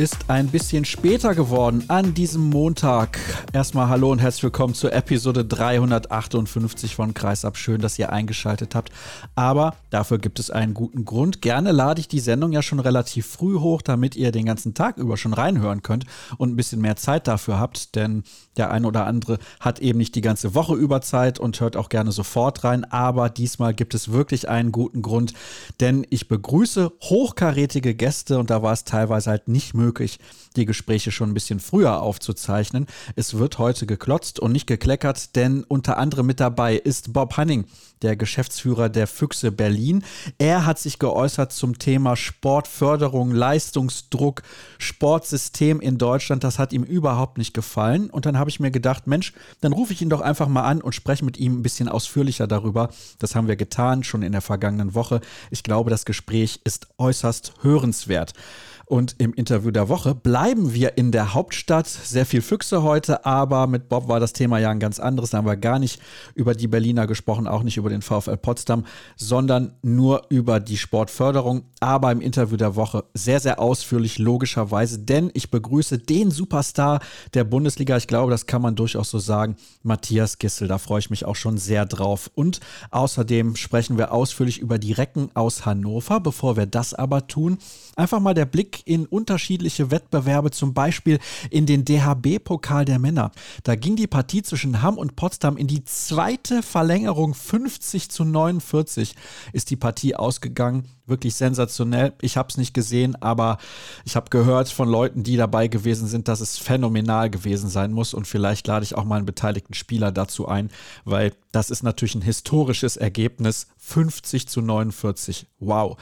Ist ein bisschen später geworden an diesem Montag. Erstmal hallo und herzlich willkommen zur Episode 358 von Kreisab. Schön, dass ihr eingeschaltet habt. Aber dafür gibt es einen guten Grund. Gerne lade ich die Sendung ja schon relativ früh hoch, damit ihr den ganzen Tag über schon reinhören könnt und ein bisschen mehr Zeit dafür habt. Denn der eine oder andere hat eben nicht die ganze Woche über Zeit und hört auch gerne sofort rein. Aber diesmal gibt es wirklich einen guten Grund, denn ich begrüße hochkarätige Gäste und da war es teilweise halt nicht möglich, die Gespräche schon ein bisschen früher aufzuzeichnen. Es wird heute geklotzt und nicht gekleckert, denn unter anderem mit dabei ist Bob Hanning, der Geschäftsführer der Füchse Berlin. Er hat sich geäußert zum Thema Sportförderung, Leistungsdruck, Sportsystem in Deutschland. Das hat ihm überhaupt nicht gefallen. Und dann habe ich mir gedacht, Mensch, dann rufe ich ihn doch einfach mal an und spreche mit ihm ein bisschen ausführlicher darüber. Das haben wir getan, schon in der vergangenen Woche. Ich glaube, das Gespräch ist äußerst hörenswert. Und im Interview der Woche bleiben wir in der Hauptstadt. Sehr viel Füchse heute, aber mit Bob war das Thema ja ein ganz anderes. Da haben wir gar nicht über die Berliner gesprochen, auch nicht über den VfL Potsdam, sondern nur über die Sportförderung. Aber im Interview der Woche sehr, sehr ausführlich, logischerweise, denn ich begrüße den Superstar der Bundesliga. Ich glaube, das kann man durchaus so sagen. Matthias Gissel, da freue ich mich auch schon sehr drauf. Und außerdem sprechen wir ausführlich über die Recken aus Hannover. Bevor wir das aber tun, einfach mal der Blick in unterschiedliche Wettbewerbe, zum Beispiel in den DHB-Pokal der Männer. Da ging die Partie zwischen Hamm und Potsdam in die zweite Verlängerung. 50 zu 49 ist die Partie ausgegangen. Wirklich sensationell. Ich habe es nicht gesehen, aber ich habe gehört von Leuten, die dabei gewesen sind, dass es phänomenal gewesen sein muss. Und vielleicht lade ich auch mal einen beteiligten Spieler dazu ein, weil das ist natürlich ein historisches Ergebnis. 50 zu 49. Wow.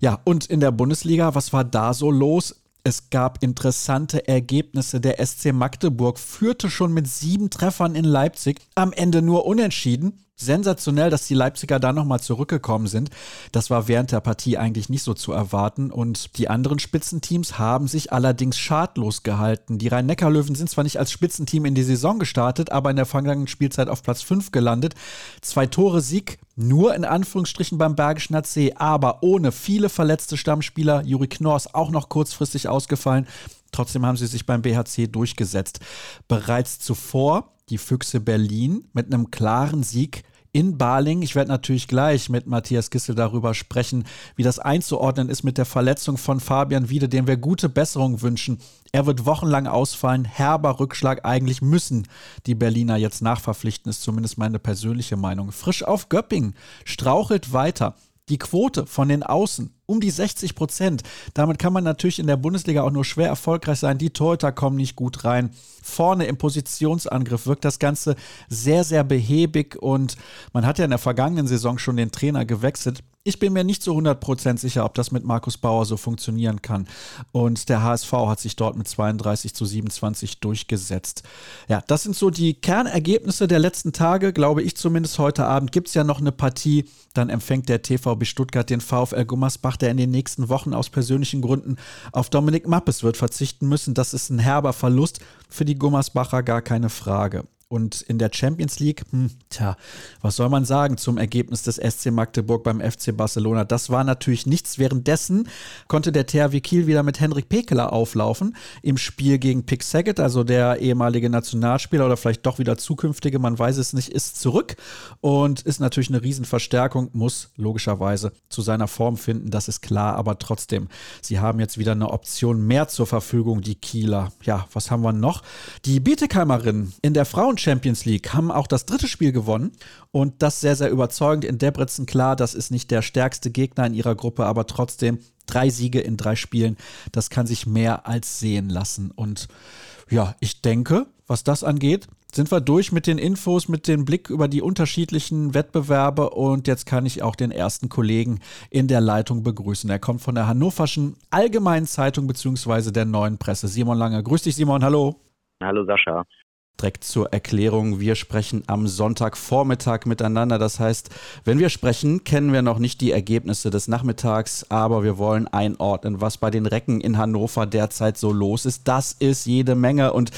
Ja, und in der Bundesliga, was war da so los? Es gab interessante Ergebnisse. Der SC Magdeburg führte schon mit sieben Treffern in Leipzig, am Ende nur unentschieden sensationell, dass die Leipziger da nochmal zurückgekommen sind. Das war während der Partie eigentlich nicht so zu erwarten. Und die anderen Spitzenteams haben sich allerdings schadlos gehalten. Die Rhein-Neckar-Löwen sind zwar nicht als Spitzenteam in die Saison gestartet, aber in der vergangenen Spielzeit auf Platz 5 gelandet. Zwei Tore Sieg, nur in Anführungsstrichen beim Bergischen AC, aber ohne viele verletzte Stammspieler. Juri Knorrs auch noch kurzfristig ausgefallen. Trotzdem haben sie sich beim BHC durchgesetzt. Bereits zuvor die Füchse Berlin mit einem klaren Sieg in Baling. Ich werde natürlich gleich mit Matthias Gissel darüber sprechen, wie das einzuordnen ist mit der Verletzung von Fabian Wiede, dem wir gute Besserung wünschen. Er wird wochenlang ausfallen. Herber Rückschlag. Eigentlich müssen die Berliner jetzt nachverpflichten, ist zumindest meine persönliche Meinung. Frisch auf Göppingen strauchelt weiter. Die Quote von den Außen um die 60 Prozent. Damit kann man natürlich in der Bundesliga auch nur schwer erfolgreich sein. Die Torhüter kommen nicht gut rein. Vorne im Positionsangriff wirkt das Ganze sehr, sehr behäbig und man hat ja in der vergangenen Saison schon den Trainer gewechselt. Ich bin mir nicht so 100% sicher, ob das mit Markus Bauer so funktionieren kann. Und der HSV hat sich dort mit 32 zu 27 durchgesetzt. Ja, das sind so die Kernergebnisse der letzten Tage, glaube ich zumindest. Heute Abend gibt es ja noch eine Partie. Dann empfängt der TVB Stuttgart den VfL Gummersbach der in den nächsten Wochen aus persönlichen Gründen auf Dominik Mappes wird verzichten müssen. Das ist ein herber Verlust für die Gummersbacher, gar keine Frage. Und in der Champions League, hm, tja, was soll man sagen zum Ergebnis des SC Magdeburg beim FC Barcelona? Das war natürlich nichts. Währenddessen konnte der THW Kiel wieder mit Henrik Pekeler auflaufen im Spiel gegen Pick Saget, also der ehemalige Nationalspieler oder vielleicht doch wieder zukünftige, man weiß es nicht, ist zurück und ist natürlich eine Riesenverstärkung, muss logischerweise zu seiner Form finden, das ist klar, aber trotzdem, sie haben jetzt wieder eine Option mehr zur Verfügung, die Kieler. Ja, was haben wir noch? Die Bietekheimerin in der Frauen Champions League haben auch das dritte Spiel gewonnen und das sehr, sehr überzeugend in Debrecen. Klar, das ist nicht der stärkste Gegner in ihrer Gruppe, aber trotzdem drei Siege in drei Spielen, das kann sich mehr als sehen lassen. Und ja, ich denke, was das angeht, sind wir durch mit den Infos, mit dem Blick über die unterschiedlichen Wettbewerbe und jetzt kann ich auch den ersten Kollegen in der Leitung begrüßen. Er kommt von der Hannoverschen Allgemeinen Zeitung bzw. der Neuen Presse. Simon Lange. Grüß dich, Simon. Hallo. Hallo, Sascha. Direkt zur Erklärung, wir sprechen am Sonntagvormittag miteinander. Das heißt, wenn wir sprechen, kennen wir noch nicht die Ergebnisse des Nachmittags, aber wir wollen einordnen, was bei den Recken in Hannover derzeit so los ist. Das ist jede Menge und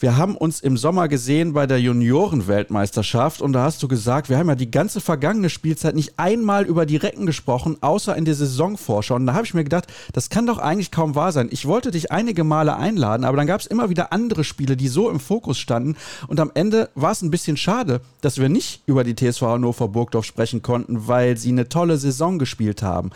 wir haben uns im Sommer gesehen bei der Juniorenweltmeisterschaft und da hast du gesagt, wir haben ja die ganze vergangene Spielzeit nicht einmal über die Recken gesprochen, außer in der Saisonvorschau. Und da habe ich mir gedacht, das kann doch eigentlich kaum wahr sein. Ich wollte dich einige Male einladen, aber dann gab es immer wieder andere Spiele, die so im Fokus standen. Und am Ende war es ein bisschen schade, dass wir nicht über die TSV Hannover Burgdorf sprechen konnten, weil sie eine tolle Saison gespielt haben.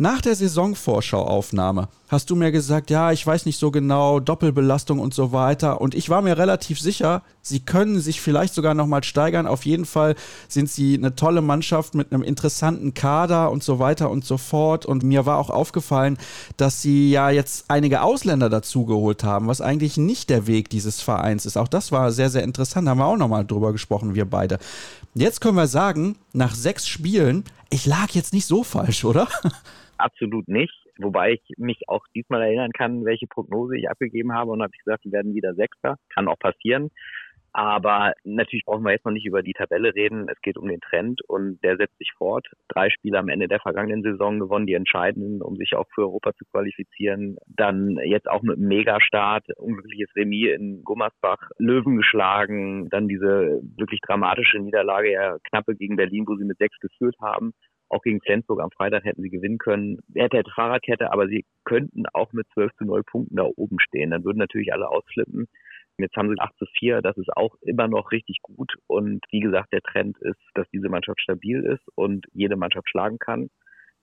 Nach der Saisonvorschauaufnahme hast du mir gesagt, ja, ich weiß nicht so genau, Doppelbelastung und so weiter. Und ich war mir relativ sicher, sie können sich vielleicht sogar nochmal steigern. Auf jeden Fall sind sie eine tolle Mannschaft mit einem interessanten Kader und so weiter und so fort. Und mir war auch aufgefallen, dass sie ja jetzt einige Ausländer dazugeholt haben, was eigentlich nicht der Weg dieses Vereins ist. Auch das war sehr, sehr interessant. Da haben wir auch nochmal drüber gesprochen, wir beide. Jetzt können wir sagen, nach sechs Spielen, ich lag jetzt nicht so falsch, oder? absolut nicht. Wobei ich mich auch diesmal erinnern kann, welche Prognose ich abgegeben habe und habe ich gesagt, die werden wieder Sechster. Kann auch passieren. Aber natürlich brauchen wir jetzt noch nicht über die Tabelle reden. Es geht um den Trend und der setzt sich fort. Drei Spiele am Ende der vergangenen Saison gewonnen, die entscheidenden, um sich auch für Europa zu qualifizieren. Dann jetzt auch mit einem Megastart, unglückliches Remis in Gummersbach, Löwen geschlagen, dann diese wirklich dramatische Niederlage, ja knappe gegen Berlin, wo sie mit sechs geführt haben. Auch gegen Flensburg am Freitag hätten sie gewinnen können. Hätte, hätte Fahrradkette, aber sie könnten auch mit 12 zu 0 Punkten da oben stehen. Dann würden natürlich alle ausflippen. Jetzt haben sie 8 zu 4, das ist auch immer noch richtig gut. Und wie gesagt, der Trend ist, dass diese Mannschaft stabil ist und jede Mannschaft schlagen kann.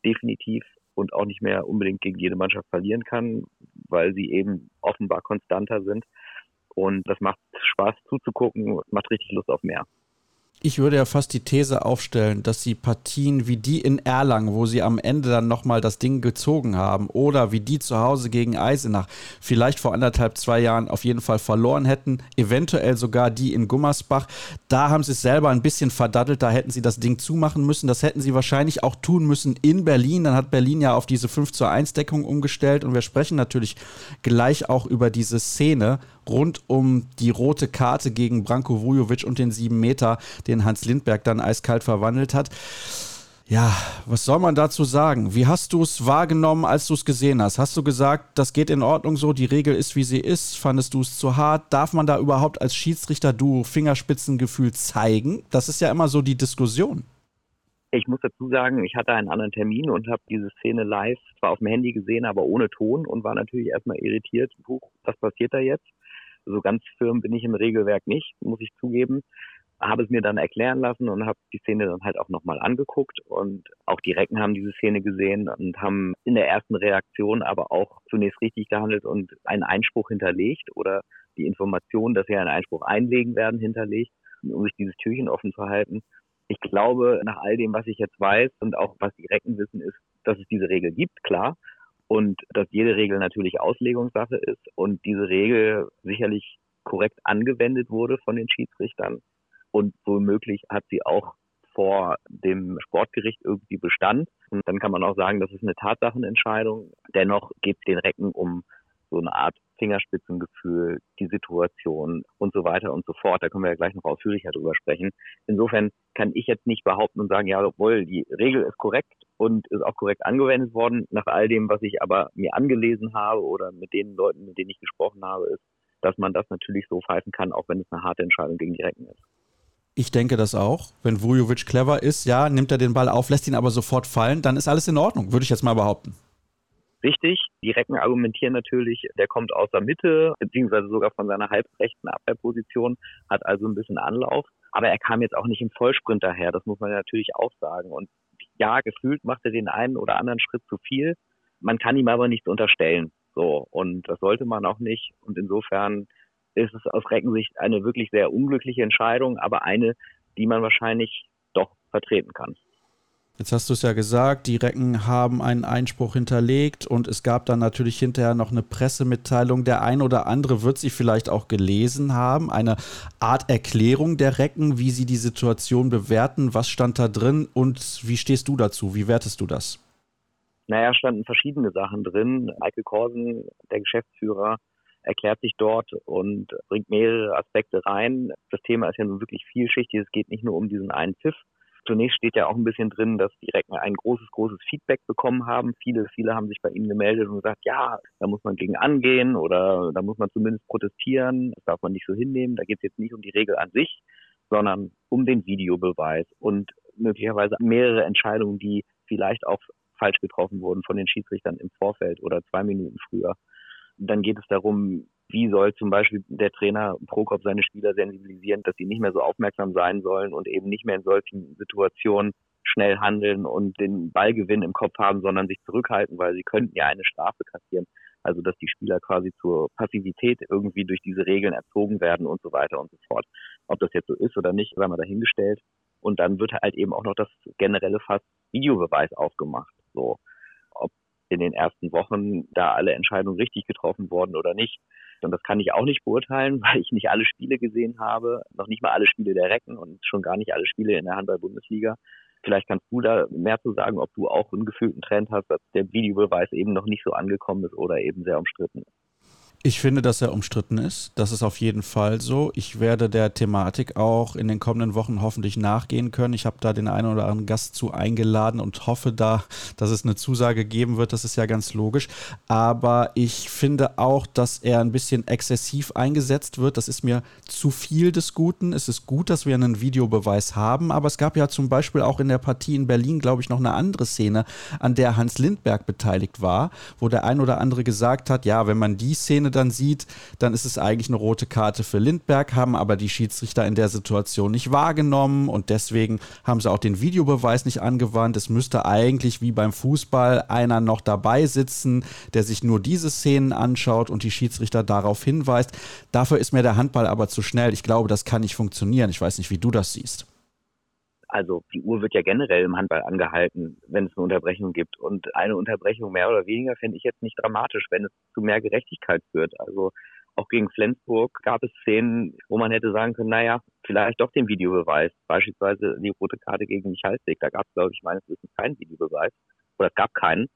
Definitiv. Und auch nicht mehr unbedingt gegen jede Mannschaft verlieren kann, weil sie eben offenbar konstanter sind. Und das macht Spaß zuzugucken, macht richtig Lust auf mehr ich würde ja fast die These aufstellen, dass sie Partien wie die in Erlangen, wo sie am Ende dann nochmal das Ding gezogen haben, oder wie die zu Hause gegen Eisenach, vielleicht vor anderthalb, zwei Jahren auf jeden Fall verloren hätten, eventuell sogar die in Gummersbach. Da haben sie es selber ein bisschen verdattelt, da hätten sie das Ding zumachen müssen. Das hätten sie wahrscheinlich auch tun müssen in Berlin. Dann hat Berlin ja auf diese 5 zu 1 Deckung umgestellt und wir sprechen natürlich gleich auch über diese Szene rund um die rote Karte gegen Branko Vujovic und den 7 Meter, den Hans Lindberg dann eiskalt verwandelt hat. Ja, was soll man dazu sagen? Wie hast du es wahrgenommen, als du es gesehen hast? Hast du gesagt, das geht in Ordnung so, die Regel ist, wie sie ist? Fandest du es zu hart? Darf man da überhaupt als Schiedsrichter du Fingerspitzengefühl zeigen? Das ist ja immer so die Diskussion. Ich muss dazu sagen, ich hatte einen anderen Termin und habe diese Szene live zwar auf dem Handy gesehen, aber ohne Ton und war natürlich erstmal irritiert. Huch, was passiert da jetzt? So ganz firm bin ich im Regelwerk nicht, muss ich zugeben. Habe es mir dann erklären lassen und habe die Szene dann halt auch nochmal angeguckt. Und auch die Recken haben diese Szene gesehen und haben in der ersten Reaktion aber auch zunächst richtig gehandelt und einen Einspruch hinterlegt oder die Information, dass sie einen Einspruch einlegen werden, hinterlegt, um sich dieses Türchen offen zu halten. Ich glaube, nach all dem, was ich jetzt weiß und auch was die Recken wissen, ist, dass es diese Regel gibt, klar und dass jede Regel natürlich Auslegungssache ist und diese Regel sicherlich korrekt angewendet wurde von den Schiedsrichtern und womöglich hat sie auch vor dem Sportgericht irgendwie Bestand. Und dann kann man auch sagen, das ist eine Tatsachenentscheidung. Dennoch geht es den Recken um so eine Art Fingerspitzengefühl, die Situation und so weiter und so fort. Da können wir ja gleich noch ausführlicher drüber sprechen. Insofern kann ich jetzt nicht behaupten und sagen, ja, obwohl die Regel ist korrekt und ist auch korrekt angewendet worden. Nach all dem, was ich aber mir angelesen habe oder mit den Leuten, mit denen ich gesprochen habe, ist, dass man das natürlich so pfeifen kann, auch wenn es eine harte Entscheidung gegen die Recken ist. Ich denke das auch. Wenn Vujovic clever ist, ja, nimmt er den Ball auf, lässt ihn aber sofort fallen, dann ist alles in Ordnung, würde ich jetzt mal behaupten richtig. Die Recken argumentieren natürlich, der kommt aus der Mitte, beziehungsweise sogar von seiner halbrechten Abwehrposition, hat also ein bisschen Anlauf. Aber er kam jetzt auch nicht im Vollsprint daher, das muss man natürlich auch sagen. Und ja, gefühlt macht er den einen oder anderen Schritt zu viel. Man kann ihm aber nichts unterstellen. So. Und das sollte man auch nicht. Und insofern ist es aus Reckensicht eine wirklich sehr unglückliche Entscheidung, aber eine, die man wahrscheinlich doch vertreten kann. Jetzt hast du es ja gesagt, die Recken haben einen Einspruch hinterlegt und es gab dann natürlich hinterher noch eine Pressemitteilung. Der ein oder andere wird sie vielleicht auch gelesen haben. Eine Art Erklärung der Recken, wie sie die Situation bewerten. Was stand da drin und wie stehst du dazu? Wie wertest du das? Naja, standen verschiedene Sachen drin. Michael Korsen, der Geschäftsführer, erklärt sich dort und bringt mehrere Aspekte rein. Das Thema ist ja nun wirklich vielschichtig. Es geht nicht nur um diesen einen Pfiff. Zunächst steht ja auch ein bisschen drin, dass die Recken ein großes, großes Feedback bekommen haben. Viele, viele haben sich bei ihnen gemeldet und gesagt, ja, da muss man gegen angehen oder da muss man zumindest protestieren. Das darf man nicht so hinnehmen. Da geht es jetzt nicht um die Regel an sich, sondern um den Videobeweis und möglicherweise mehrere Entscheidungen, die vielleicht auch falsch getroffen wurden von den Schiedsrichtern im Vorfeld oder zwei Minuten früher. Dann geht es darum, wie soll zum Beispiel der Trainer Prokop seine Spieler sensibilisieren, dass sie nicht mehr so aufmerksam sein sollen und eben nicht mehr in solchen Situationen schnell handeln und den Ballgewinn im Kopf haben, sondern sich zurückhalten, weil sie könnten ja eine Strafe kassieren. Also dass die Spieler quasi zur Passivität irgendwie durch diese Regeln erzogen werden und so weiter und so fort. Ob das jetzt so ist oder nicht, sei mal dahingestellt. Und dann wird halt eben auch noch das generelle Fass Videobeweis aufgemacht. So, in den ersten Wochen da alle Entscheidungen richtig getroffen wurden oder nicht. Und das kann ich auch nicht beurteilen, weil ich nicht alle Spiele gesehen habe, noch nicht mal alle Spiele der Recken und schon gar nicht alle Spiele in der Handball-Bundesliga. Vielleicht kannst du da mehr zu sagen, ob du auch einen gefühlten Trend hast, dass der Videobeweis eben noch nicht so angekommen ist oder eben sehr umstritten ist. Ich finde, dass er umstritten ist. Das ist auf jeden Fall so. Ich werde der Thematik auch in den kommenden Wochen hoffentlich nachgehen können. Ich habe da den einen oder anderen Gast zu eingeladen und hoffe da, dass es eine Zusage geben wird. Das ist ja ganz logisch. Aber ich finde auch, dass er ein bisschen exzessiv eingesetzt wird. Das ist mir zu viel des Guten. Es ist gut, dass wir einen Videobeweis haben. Aber es gab ja zum Beispiel auch in der Partie in Berlin, glaube ich, noch eine andere Szene, an der Hans Lindberg beteiligt war, wo der ein oder andere gesagt hat, ja, wenn man die Szene dann sieht, dann ist es eigentlich eine rote Karte für Lindberg, haben aber die Schiedsrichter in der Situation nicht wahrgenommen und deswegen haben sie auch den Videobeweis nicht angewandt. Es müsste eigentlich wie beim Fußball einer noch dabei sitzen, der sich nur diese Szenen anschaut und die Schiedsrichter darauf hinweist. Dafür ist mir der Handball aber zu schnell. Ich glaube, das kann nicht funktionieren. Ich weiß nicht, wie du das siehst also die Uhr wird ja generell im Handball angehalten, wenn es eine Unterbrechung gibt. Und eine Unterbrechung mehr oder weniger fände ich jetzt nicht dramatisch, wenn es zu mehr Gerechtigkeit führt. Also auch gegen Flensburg gab es Szenen, wo man hätte sagen können, naja, vielleicht doch den Videobeweis. Beispielsweise die rote Karte gegen Michalsik. Da gab es, glaube ich, meines Wissens keinen Videobeweis. Oder es gab keinen.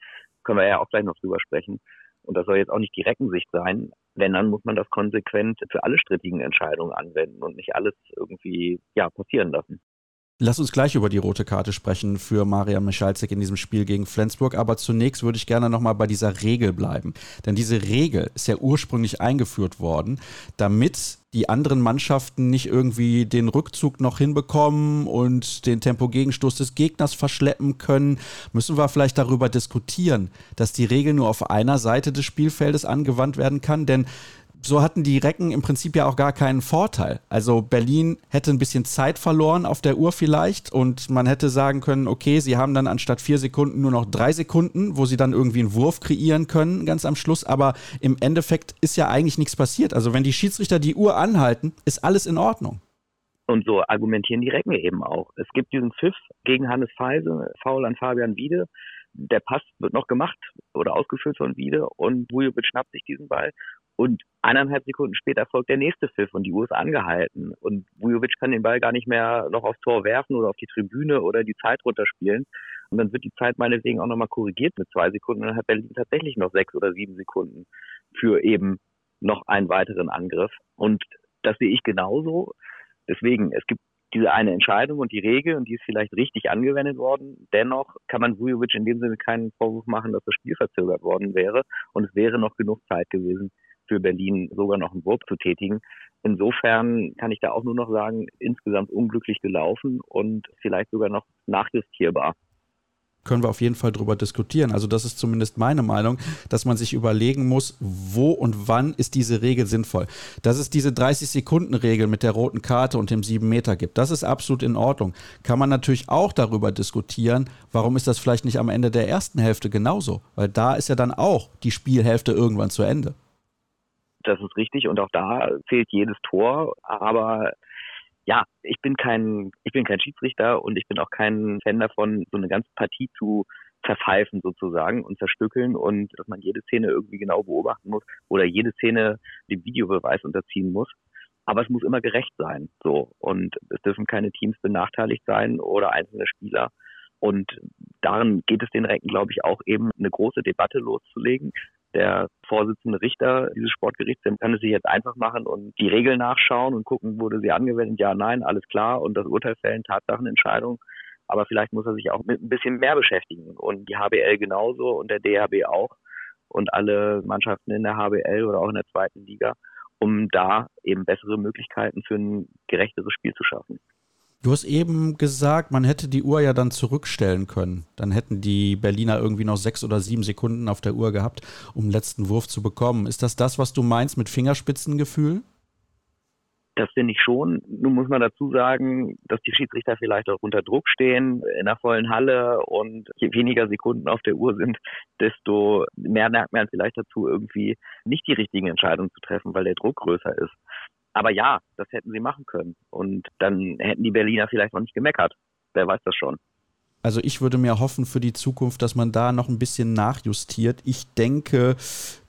Können wir ja auch gleich noch drüber sprechen. Und das soll jetzt auch nicht die Reckensicht sein. Wenn, dann muss man das konsequent für alle strittigen Entscheidungen anwenden und nicht alles irgendwie, ja, passieren lassen. Lass uns gleich über die rote Karte sprechen für Maria Michalczyk in diesem Spiel gegen Flensburg. Aber zunächst würde ich gerne nochmal bei dieser Regel bleiben. Denn diese Regel ist ja ursprünglich eingeführt worden, damit die anderen Mannschaften nicht irgendwie den Rückzug noch hinbekommen und den Tempogegenstoß des Gegners verschleppen können, müssen wir vielleicht darüber diskutieren, dass die Regel nur auf einer Seite des Spielfeldes angewandt werden kann. Denn so hatten die Recken im Prinzip ja auch gar keinen Vorteil. Also Berlin hätte ein bisschen Zeit verloren auf der Uhr vielleicht und man hätte sagen können, okay, sie haben dann anstatt vier Sekunden nur noch drei Sekunden, wo sie dann irgendwie einen Wurf kreieren können, ganz am Schluss. Aber im Endeffekt ist ja eigentlich nichts passiert. Also wenn die Schiedsrichter die Uhr anhalten, ist alles in Ordnung. Und so argumentieren die Recken eben auch. Es gibt diesen Pfiff gegen Hannes Feise, Foul an Fabian Wiede der Pass wird noch gemacht oder ausgeführt von Wiede und Vujovic schnappt sich diesen Ball und eineinhalb Sekunden später folgt der nächste Pfiff und die Uhr ist angehalten. Und Vujovic kann den Ball gar nicht mehr noch aufs Tor werfen oder auf die Tribüne oder die Zeit runterspielen. Und dann wird die Zeit meinetwegen auch nochmal korrigiert mit zwei Sekunden. Und dann hat Berlin tatsächlich noch sechs oder sieben Sekunden für eben noch einen weiteren Angriff. Und das sehe ich genauso. Deswegen, es gibt diese eine Entscheidung und die Regel und die ist vielleicht richtig angewendet worden. Dennoch kann man Vujovic in dem Sinne keinen Vorwurf machen, dass das Spiel verzögert worden wäre und es wäre noch genug Zeit gewesen, für Berlin sogar noch einen Wurf zu tätigen. Insofern kann ich da auch nur noch sagen, insgesamt unglücklich gelaufen und vielleicht sogar noch nachjustierbar können wir auf jeden Fall drüber diskutieren. Also das ist zumindest meine Meinung, dass man sich überlegen muss, wo und wann ist diese Regel sinnvoll. Dass es diese 30-Sekunden-Regel mit der roten Karte und dem 7 Meter gibt, das ist absolut in Ordnung. Kann man natürlich auch darüber diskutieren, warum ist das vielleicht nicht am Ende der ersten Hälfte genauso? Weil da ist ja dann auch die Spielhälfte irgendwann zu Ende. Das ist richtig und auch da zählt jedes Tor, aber ja, ich bin kein, ich bin kein Schiedsrichter und ich bin auch kein Fan davon, so eine ganze Partie zu zerpfeifen sozusagen und zerstückeln und dass man jede Szene irgendwie genau beobachten muss oder jede Szene dem Videobeweis unterziehen muss. Aber es muss immer gerecht sein, so. Und es dürfen keine Teams benachteiligt sein oder einzelne Spieler. Und darin geht es den Recken, glaube ich, auch eben eine große Debatte loszulegen der Vorsitzende Richter dieses Sportgerichts, der kann es sich jetzt einfach machen und die Regeln nachschauen und gucken, wurde sie angewendet, ja, nein, alles klar und das Urteil fällen, Tatsachenentscheidung. Aber vielleicht muss er sich auch mit ein bisschen mehr beschäftigen und die HBL genauso und der DHB auch und alle Mannschaften in der HBL oder auch in der zweiten Liga, um da eben bessere Möglichkeiten für ein gerechteres Spiel zu schaffen. Du hast eben gesagt, man hätte die Uhr ja dann zurückstellen können. Dann hätten die Berliner irgendwie noch sechs oder sieben Sekunden auf der Uhr gehabt, um den letzten Wurf zu bekommen. Ist das das, was du meinst mit Fingerspitzengefühl? Das finde ich schon. Nun muss man dazu sagen, dass die Schiedsrichter vielleicht auch unter Druck stehen in der vollen Halle und je weniger Sekunden auf der Uhr sind, desto mehr merkt man vielleicht dazu, irgendwie nicht die richtigen Entscheidungen zu treffen, weil der Druck größer ist. Aber ja, das hätten sie machen können. Und dann hätten die Berliner vielleicht noch nicht gemeckert. Wer weiß das schon. Also ich würde mir hoffen für die Zukunft, dass man da noch ein bisschen nachjustiert. Ich denke,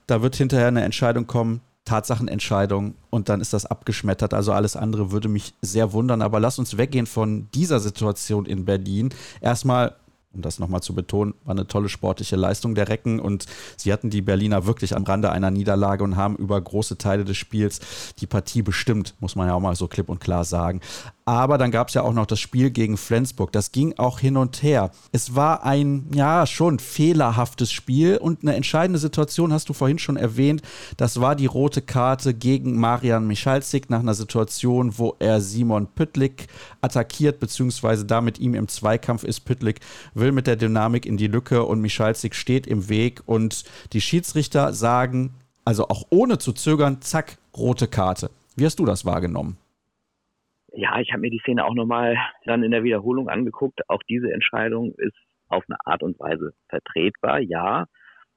da wird hinterher eine Entscheidung kommen, Tatsachenentscheidung und dann ist das abgeschmettert. Also alles andere würde mich sehr wundern. Aber lass uns weggehen von dieser Situation in Berlin. Erstmal um das nochmal zu betonen, war eine tolle sportliche Leistung der Recken und sie hatten die Berliner wirklich am Rande einer Niederlage und haben über große Teile des Spiels die Partie bestimmt, muss man ja auch mal so klipp und klar sagen. Aber dann gab es ja auch noch das Spiel gegen Flensburg. Das ging auch hin und her. Es war ein, ja, schon fehlerhaftes Spiel und eine entscheidende Situation hast du vorhin schon erwähnt. Das war die rote Karte gegen Marian Michalzik nach einer Situation, wo er Simon Püttlik attackiert, beziehungsweise da mit ihm im Zweikampf ist. Püttlik will mit der Dynamik in die Lücke und Michalzik steht im Weg und die Schiedsrichter sagen, also auch ohne zu zögern, zack, rote Karte. Wie hast du das wahrgenommen? Ja, ich habe mir die Szene auch nochmal dann in der Wiederholung angeguckt. Auch diese Entscheidung ist auf eine Art und Weise vertretbar, ja.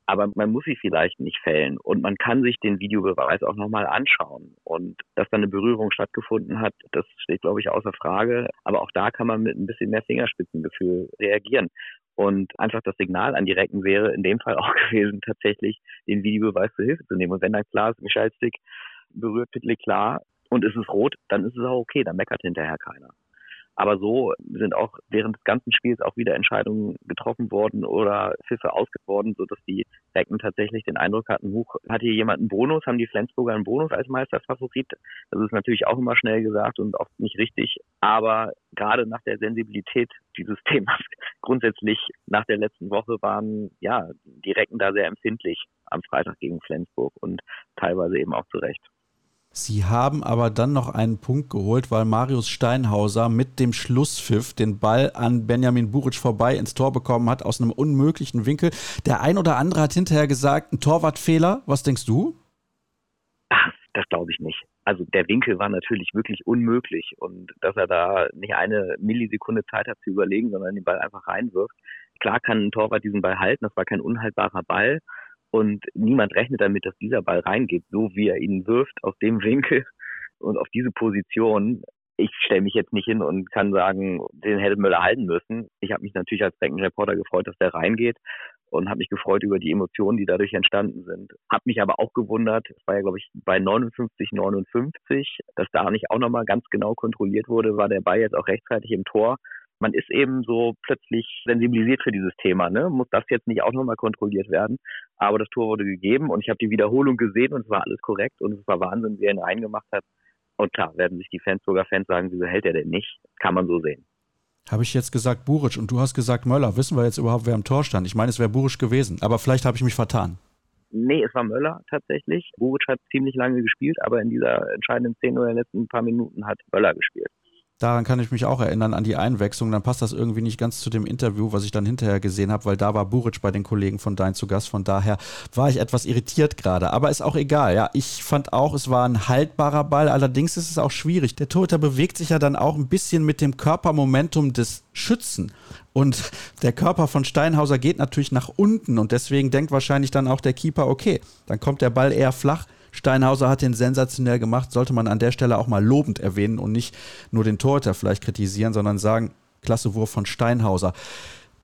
Aber man muss sie vielleicht nicht fällen und man kann sich den Videobeweis auch nochmal anschauen. Und dass da eine Berührung stattgefunden hat, das steht, glaube ich, außer Frage. Aber auch da kann man mit ein bisschen mehr Fingerspitzengefühl reagieren. Und einfach das Signal an die Recken wäre in dem Fall auch gewesen, tatsächlich den Videobeweis zur Hilfe zu nehmen. Und wenn dann klar ist, Michalstick berührt Pitlick klar, und ist es rot, dann ist es auch okay, dann meckert hinterher keiner. Aber so sind auch während des ganzen Spiels auch wieder Entscheidungen getroffen worden oder Pfiffe ausgeworden, sodass die Becken tatsächlich den Eindruck hatten, huch, hat hier jemand einen Bonus, haben die Flensburger einen Bonus als Meisterfavorit? Das ist natürlich auch immer schnell gesagt und oft nicht richtig. Aber gerade nach der Sensibilität dieses Themas, grundsätzlich nach der letzten Woche waren, ja, die Recken da sehr empfindlich am Freitag gegen Flensburg und teilweise eben auch zu Recht. Sie haben aber dann noch einen Punkt geholt, weil Marius Steinhauser mit dem Schlusspfiff den Ball an Benjamin Buric vorbei ins Tor bekommen hat, aus einem unmöglichen Winkel. Der ein oder andere hat hinterher gesagt, ein Torwartfehler. Was denkst du? Ach, das glaube ich nicht. Also der Winkel war natürlich wirklich unmöglich und dass er da nicht eine Millisekunde Zeit hat zu überlegen, sondern den Ball einfach reinwirft. Klar kann ein Torwart diesen Ball halten, das war kein unhaltbarer Ball. Und niemand rechnet damit, dass dieser Ball reingeht, so wie er ihn wirft, aus dem Winkel und auf diese Position. Ich stelle mich jetzt nicht hin und kann sagen, den hätte Möller halten müssen. Ich habe mich natürlich als Beckenreporter gefreut, dass der reingeht und habe mich gefreut über die Emotionen, die dadurch entstanden sind. Habe mich aber auch gewundert, es war ja glaube ich bei 59, 59, dass da nicht auch nochmal ganz genau kontrolliert wurde, war der Ball jetzt auch rechtzeitig im Tor man ist eben so plötzlich sensibilisiert für dieses Thema. Ne? Muss das jetzt nicht auch nochmal kontrolliert werden? Aber das Tor wurde gegeben und ich habe die Wiederholung gesehen und es war alles korrekt und es war Wahnsinn, wie er ihn reingemacht hat. Und klar, werden sich die Fans, sogar Fans sagen, wieso hält er denn nicht? Kann man so sehen. Habe ich jetzt gesagt Buric und du hast gesagt Möller. Wissen wir jetzt überhaupt, wer im Tor stand? Ich meine, es wäre Buric gewesen, aber vielleicht habe ich mich vertan. Nee, es war Möller tatsächlich. Buric hat ziemlich lange gespielt, aber in dieser entscheidenden Szene oder in den letzten paar Minuten hat Möller gespielt. Daran kann ich mich auch erinnern, an die Einwechslung. Dann passt das irgendwie nicht ganz zu dem Interview, was ich dann hinterher gesehen habe, weil da war Buric bei den Kollegen von Dein zu Gast. Von daher war ich etwas irritiert gerade. Aber ist auch egal. Ja, ich fand auch, es war ein haltbarer Ball. Allerdings ist es auch schwierig. Der Torhüter bewegt sich ja dann auch ein bisschen mit dem Körpermomentum des Schützen. Und der Körper von Steinhauser geht natürlich nach unten. Und deswegen denkt wahrscheinlich dann auch der Keeper, okay, dann kommt der Ball eher flach Steinhauser hat den sensationell gemacht, sollte man an der Stelle auch mal lobend erwähnen und nicht nur den Torhüter vielleicht kritisieren, sondern sagen, klasse Wurf von Steinhauser.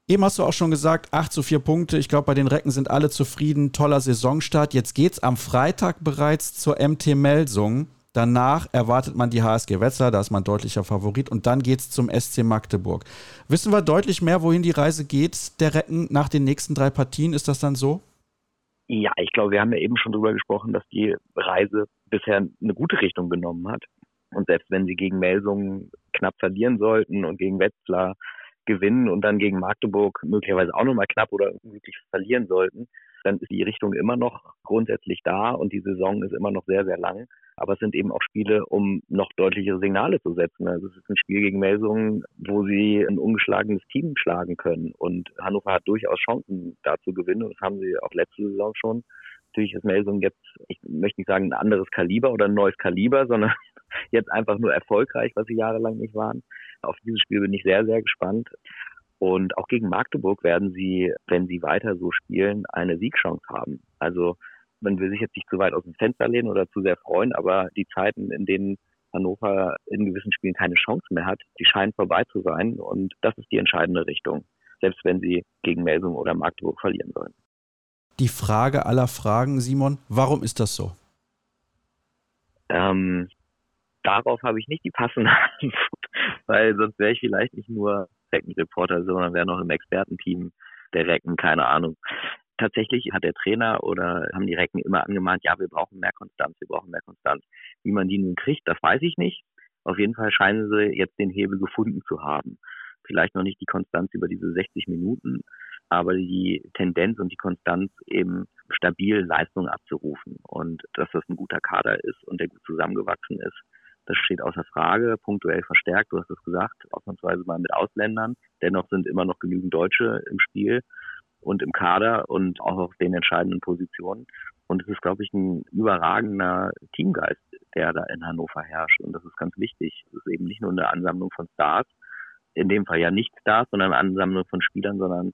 Eben hast du auch schon gesagt, 8 zu 4 Punkte. Ich glaube, bei den Recken sind alle zufrieden. Toller Saisonstart. Jetzt geht es am Freitag bereits zur MT Melsung. Danach erwartet man die HSG Wetzlar, da ist man deutlicher Favorit. Und dann geht es zum SC Magdeburg. Wissen wir deutlich mehr, wohin die Reise geht, der Recken nach den nächsten drei Partien? Ist das dann so? Ja, ich glaube, wir haben ja eben schon darüber gesprochen, dass die Reise bisher eine gute Richtung genommen hat. Und selbst wenn sie gegen Melsungen knapp verlieren sollten und gegen Wetzlar gewinnen und dann gegen Magdeburg möglicherweise auch nochmal knapp oder unglücklich verlieren sollten, dann ist die Richtung immer noch grundsätzlich da und die Saison ist immer noch sehr, sehr lang. Aber es sind eben auch Spiele, um noch deutlichere Signale zu setzen. Also es ist ein Spiel gegen Melsungen, wo sie ein ungeschlagenes Team schlagen können. Und Hannover hat durchaus Chancen, da zu gewinnen. Und das haben sie auch letzte Saison schon. Natürlich ist Melsungen jetzt, ich möchte nicht sagen ein anderes Kaliber oder ein neues Kaliber, sondern jetzt einfach nur erfolgreich, was sie jahrelang nicht waren. Auf dieses Spiel bin ich sehr, sehr gespannt. Und auch gegen Magdeburg werden sie, wenn sie weiter so spielen, eine Siegchance haben. Also man will sich jetzt nicht zu weit aus dem Fenster lehnen oder zu sehr freuen, aber die Zeiten, in denen Hannover in gewissen Spielen keine Chance mehr hat, die scheinen vorbei zu sein. Und das ist die entscheidende Richtung, selbst wenn sie gegen Melsung oder Magdeburg verlieren sollen. Die Frage aller Fragen, Simon, warum ist das so? Ähm, darauf habe ich nicht die passende Antwort, weil sonst wäre ich vielleicht nicht nur Reckenreporter, sondern wäre noch im Expertenteam der Recken, keine Ahnung. Tatsächlich hat der Trainer oder haben die Recken immer angemahnt, ja, wir brauchen mehr Konstanz, wir brauchen mehr Konstanz. Wie man die nun kriegt, das weiß ich nicht. Auf jeden Fall scheinen sie jetzt den Hebel gefunden zu haben. Vielleicht noch nicht die Konstanz über diese 60 Minuten, aber die Tendenz und die Konstanz eben stabil Leistungen abzurufen und dass das ein guter Kader ist und der gut zusammengewachsen ist. Das steht außer Frage, punktuell verstärkt, du hast es gesagt, ausnahmsweise mal mit Ausländern. Dennoch sind immer noch genügend Deutsche im Spiel und im Kader und auch auf den entscheidenden Positionen. Und es ist, glaube ich, ein überragender Teamgeist, der da in Hannover herrscht. Und das ist ganz wichtig. Es ist eben nicht nur eine Ansammlung von Stars, in dem Fall ja nicht Stars, sondern eine Ansammlung von Spielern, sondern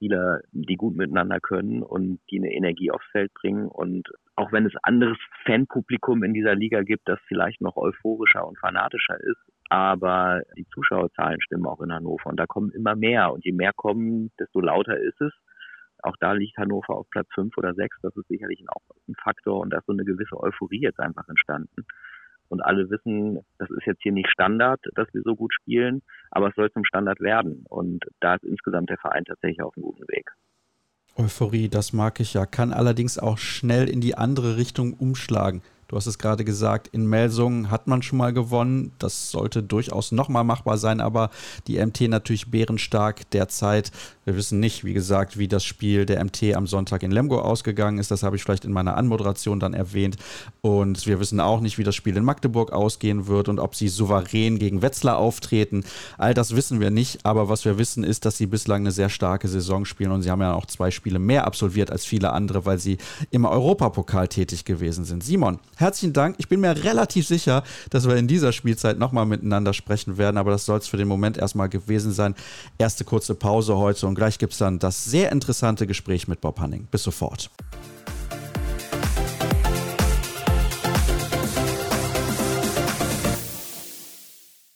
Spieler, die gut miteinander können und die eine Energie aufs Feld bringen. Und auch wenn es anderes Fanpublikum in dieser Liga gibt, das vielleicht noch euphorischer und fanatischer ist, aber die Zuschauerzahlen stimmen auch in Hannover und da kommen immer mehr. Und je mehr kommen, desto lauter ist es. Auch da liegt Hannover auf Platz fünf oder sechs. Das ist sicherlich auch ein Faktor und da ist so eine gewisse Euphorie jetzt einfach entstanden und alle wissen, das ist jetzt hier nicht Standard, dass wir so gut spielen, aber es soll zum Standard werden. Und da ist insgesamt der Verein tatsächlich auf einem guten Weg. Euphorie, das mag ich ja, kann allerdings auch schnell in die andere Richtung umschlagen. Du hast es gerade gesagt, in Melsungen hat man schon mal gewonnen. Das sollte durchaus nochmal machbar sein, aber die MT natürlich bärenstark derzeit. Wir wissen nicht, wie gesagt, wie das Spiel der MT am Sonntag in Lemgo ausgegangen ist. Das habe ich vielleicht in meiner Anmoderation dann erwähnt. Und wir wissen auch nicht, wie das Spiel in Magdeburg ausgehen wird und ob sie souverän gegen Wetzlar auftreten. All das wissen wir nicht, aber was wir wissen ist, dass sie bislang eine sehr starke Saison spielen und sie haben ja auch zwei Spiele mehr absolviert als viele andere, weil sie im Europapokal tätig gewesen sind. Simon, herzlichen Dank. Ich bin mir relativ sicher, dass wir in dieser Spielzeit nochmal miteinander sprechen werden, aber das soll es für den Moment erstmal gewesen sein. Erste kurze Pause heute und gleich gibt es dann das sehr interessante Gespräch mit Bob Hanning. Bis sofort.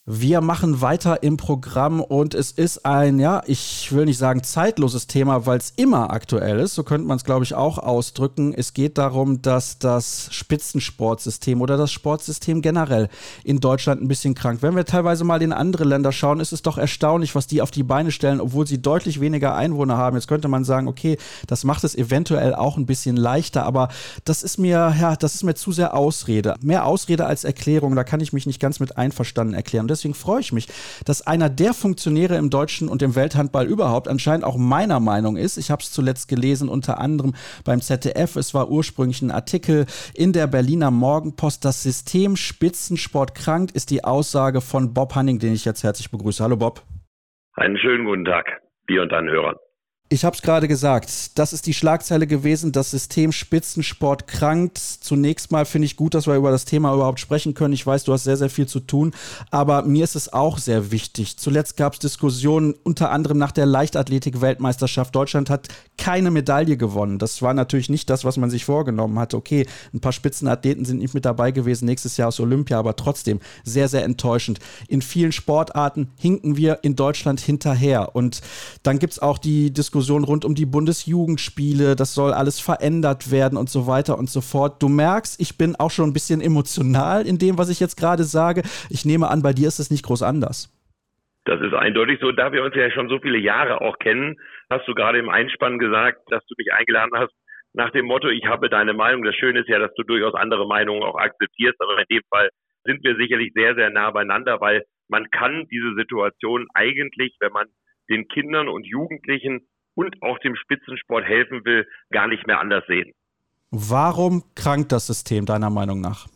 Wir machen weiter im Programm und es ist ein, ja, ich will nicht sagen zeitloses Thema, weil es immer aktuell ist. So könnte man es, glaube ich, auch ausdrücken. Es geht darum, dass das Spitzensportsystem oder das Sportsystem generell in Deutschland ein bisschen krank. Wenn wir teilweise mal in andere Länder schauen, ist es doch erstaunlich, was die auf die Beine stellen, obwohl sie deutlich weniger Einwohner haben. Jetzt könnte man sagen, okay, das macht es eventuell auch ein bisschen leichter, aber das ist mir, ja, das ist mir zu sehr Ausrede. Mehr Ausrede als Erklärung, da kann ich mich nicht ganz mit einverstanden erklären deswegen freue ich mich, dass einer der Funktionäre im deutschen und im Welthandball überhaupt anscheinend auch meiner Meinung ist. Ich habe es zuletzt gelesen, unter anderem beim ZDF. Es war ursprünglich ein Artikel in der Berliner Morgenpost. Das System Spitzensport krankt ist die Aussage von Bob Hanning, den ich jetzt herzlich begrüße. Hallo Bob. Einen schönen guten Tag, dir und deinen Hörern. Ich habe es gerade gesagt, das ist die Schlagzeile gewesen, das System Spitzensport krankt. Zunächst mal finde ich gut, dass wir über das Thema überhaupt sprechen können. Ich weiß, du hast sehr, sehr viel zu tun, aber mir ist es auch sehr wichtig. Zuletzt gab es Diskussionen, unter anderem nach der Leichtathletik-Weltmeisterschaft. Deutschland hat keine Medaille gewonnen. Das war natürlich nicht das, was man sich vorgenommen hatte. Okay, ein paar Spitzenathleten sind nicht mit dabei gewesen nächstes Jahr aus Olympia, aber trotzdem sehr, sehr enttäuschend. In vielen Sportarten hinken wir in Deutschland hinterher. Und dann gibt es auch die Diskussion, Diskussion rund um die Bundesjugendspiele, das soll alles verändert werden und so weiter und so fort. Du merkst, ich bin auch schon ein bisschen emotional in dem, was ich jetzt gerade sage. Ich nehme an, bei dir ist es nicht groß anders. Das ist eindeutig so. Da wir uns ja schon so viele Jahre auch kennen, hast du gerade im Einspann gesagt, dass du mich eingeladen hast, nach dem Motto, ich habe deine Meinung. Das Schöne ist ja, dass du durchaus andere Meinungen auch akzeptierst, aber in dem Fall sind wir sicherlich sehr, sehr nah beieinander, weil man kann diese Situation eigentlich, wenn man den Kindern und Jugendlichen und auch dem Spitzensport helfen will, gar nicht mehr anders sehen. Warum krankt das System deiner Meinung nach?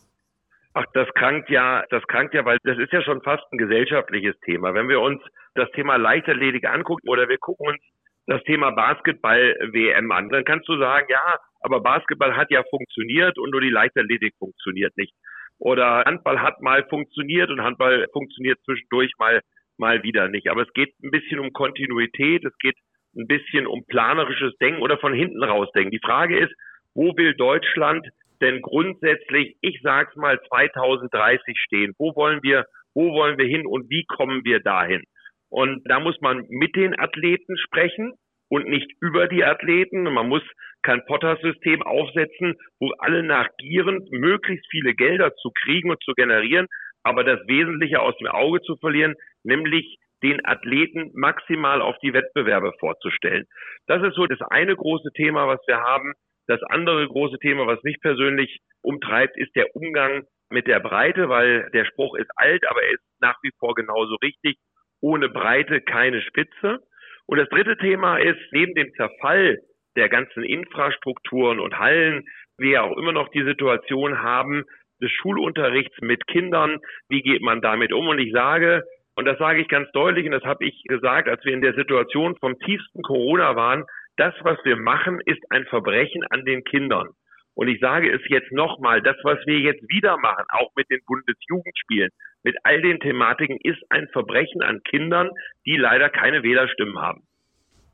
Ach, das krankt ja, das krankt ja, weil das ist ja schon fast ein gesellschaftliches Thema. Wenn wir uns das Thema Leichtathletik angucken oder wir gucken uns das Thema Basketball-WM an, dann kannst du sagen, ja, aber Basketball hat ja funktioniert und nur die Leichtathletik funktioniert nicht. Oder Handball hat mal funktioniert und Handball funktioniert zwischendurch mal, mal wieder nicht. Aber es geht ein bisschen um Kontinuität, es geht ein bisschen um planerisches Denken oder von hinten rausdenken. Die Frage ist, wo will Deutschland denn grundsätzlich, ich sag's mal 2030 stehen? Wo wollen wir, wo wollen wir hin und wie kommen wir dahin? Und da muss man mit den Athleten sprechen und nicht über die Athleten. man muss kein Potter-System aufsetzen, wo alle nachgieren, möglichst viele Gelder zu kriegen und zu generieren, aber das Wesentliche aus dem Auge zu verlieren, nämlich den Athleten maximal auf die Wettbewerbe vorzustellen. Das ist so das eine große Thema, was wir haben. Das andere große Thema, was mich persönlich umtreibt, ist der Umgang mit der Breite, weil der Spruch ist alt, aber er ist nach wie vor genauso richtig. Ohne Breite keine Spitze. Und das dritte Thema ist, neben dem Zerfall der ganzen Infrastrukturen und Hallen, wir auch immer noch die Situation haben des Schulunterrichts mit Kindern. Wie geht man damit um? Und ich sage, und das sage ich ganz deutlich, und das habe ich gesagt, als wir in der Situation vom tiefsten Corona waren, das, was wir machen, ist ein Verbrechen an den Kindern. Und ich sage es jetzt nochmal, das, was wir jetzt wieder machen, auch mit den Bundesjugendspielen, mit all den Thematiken, ist ein Verbrechen an Kindern, die leider keine Wählerstimmen haben.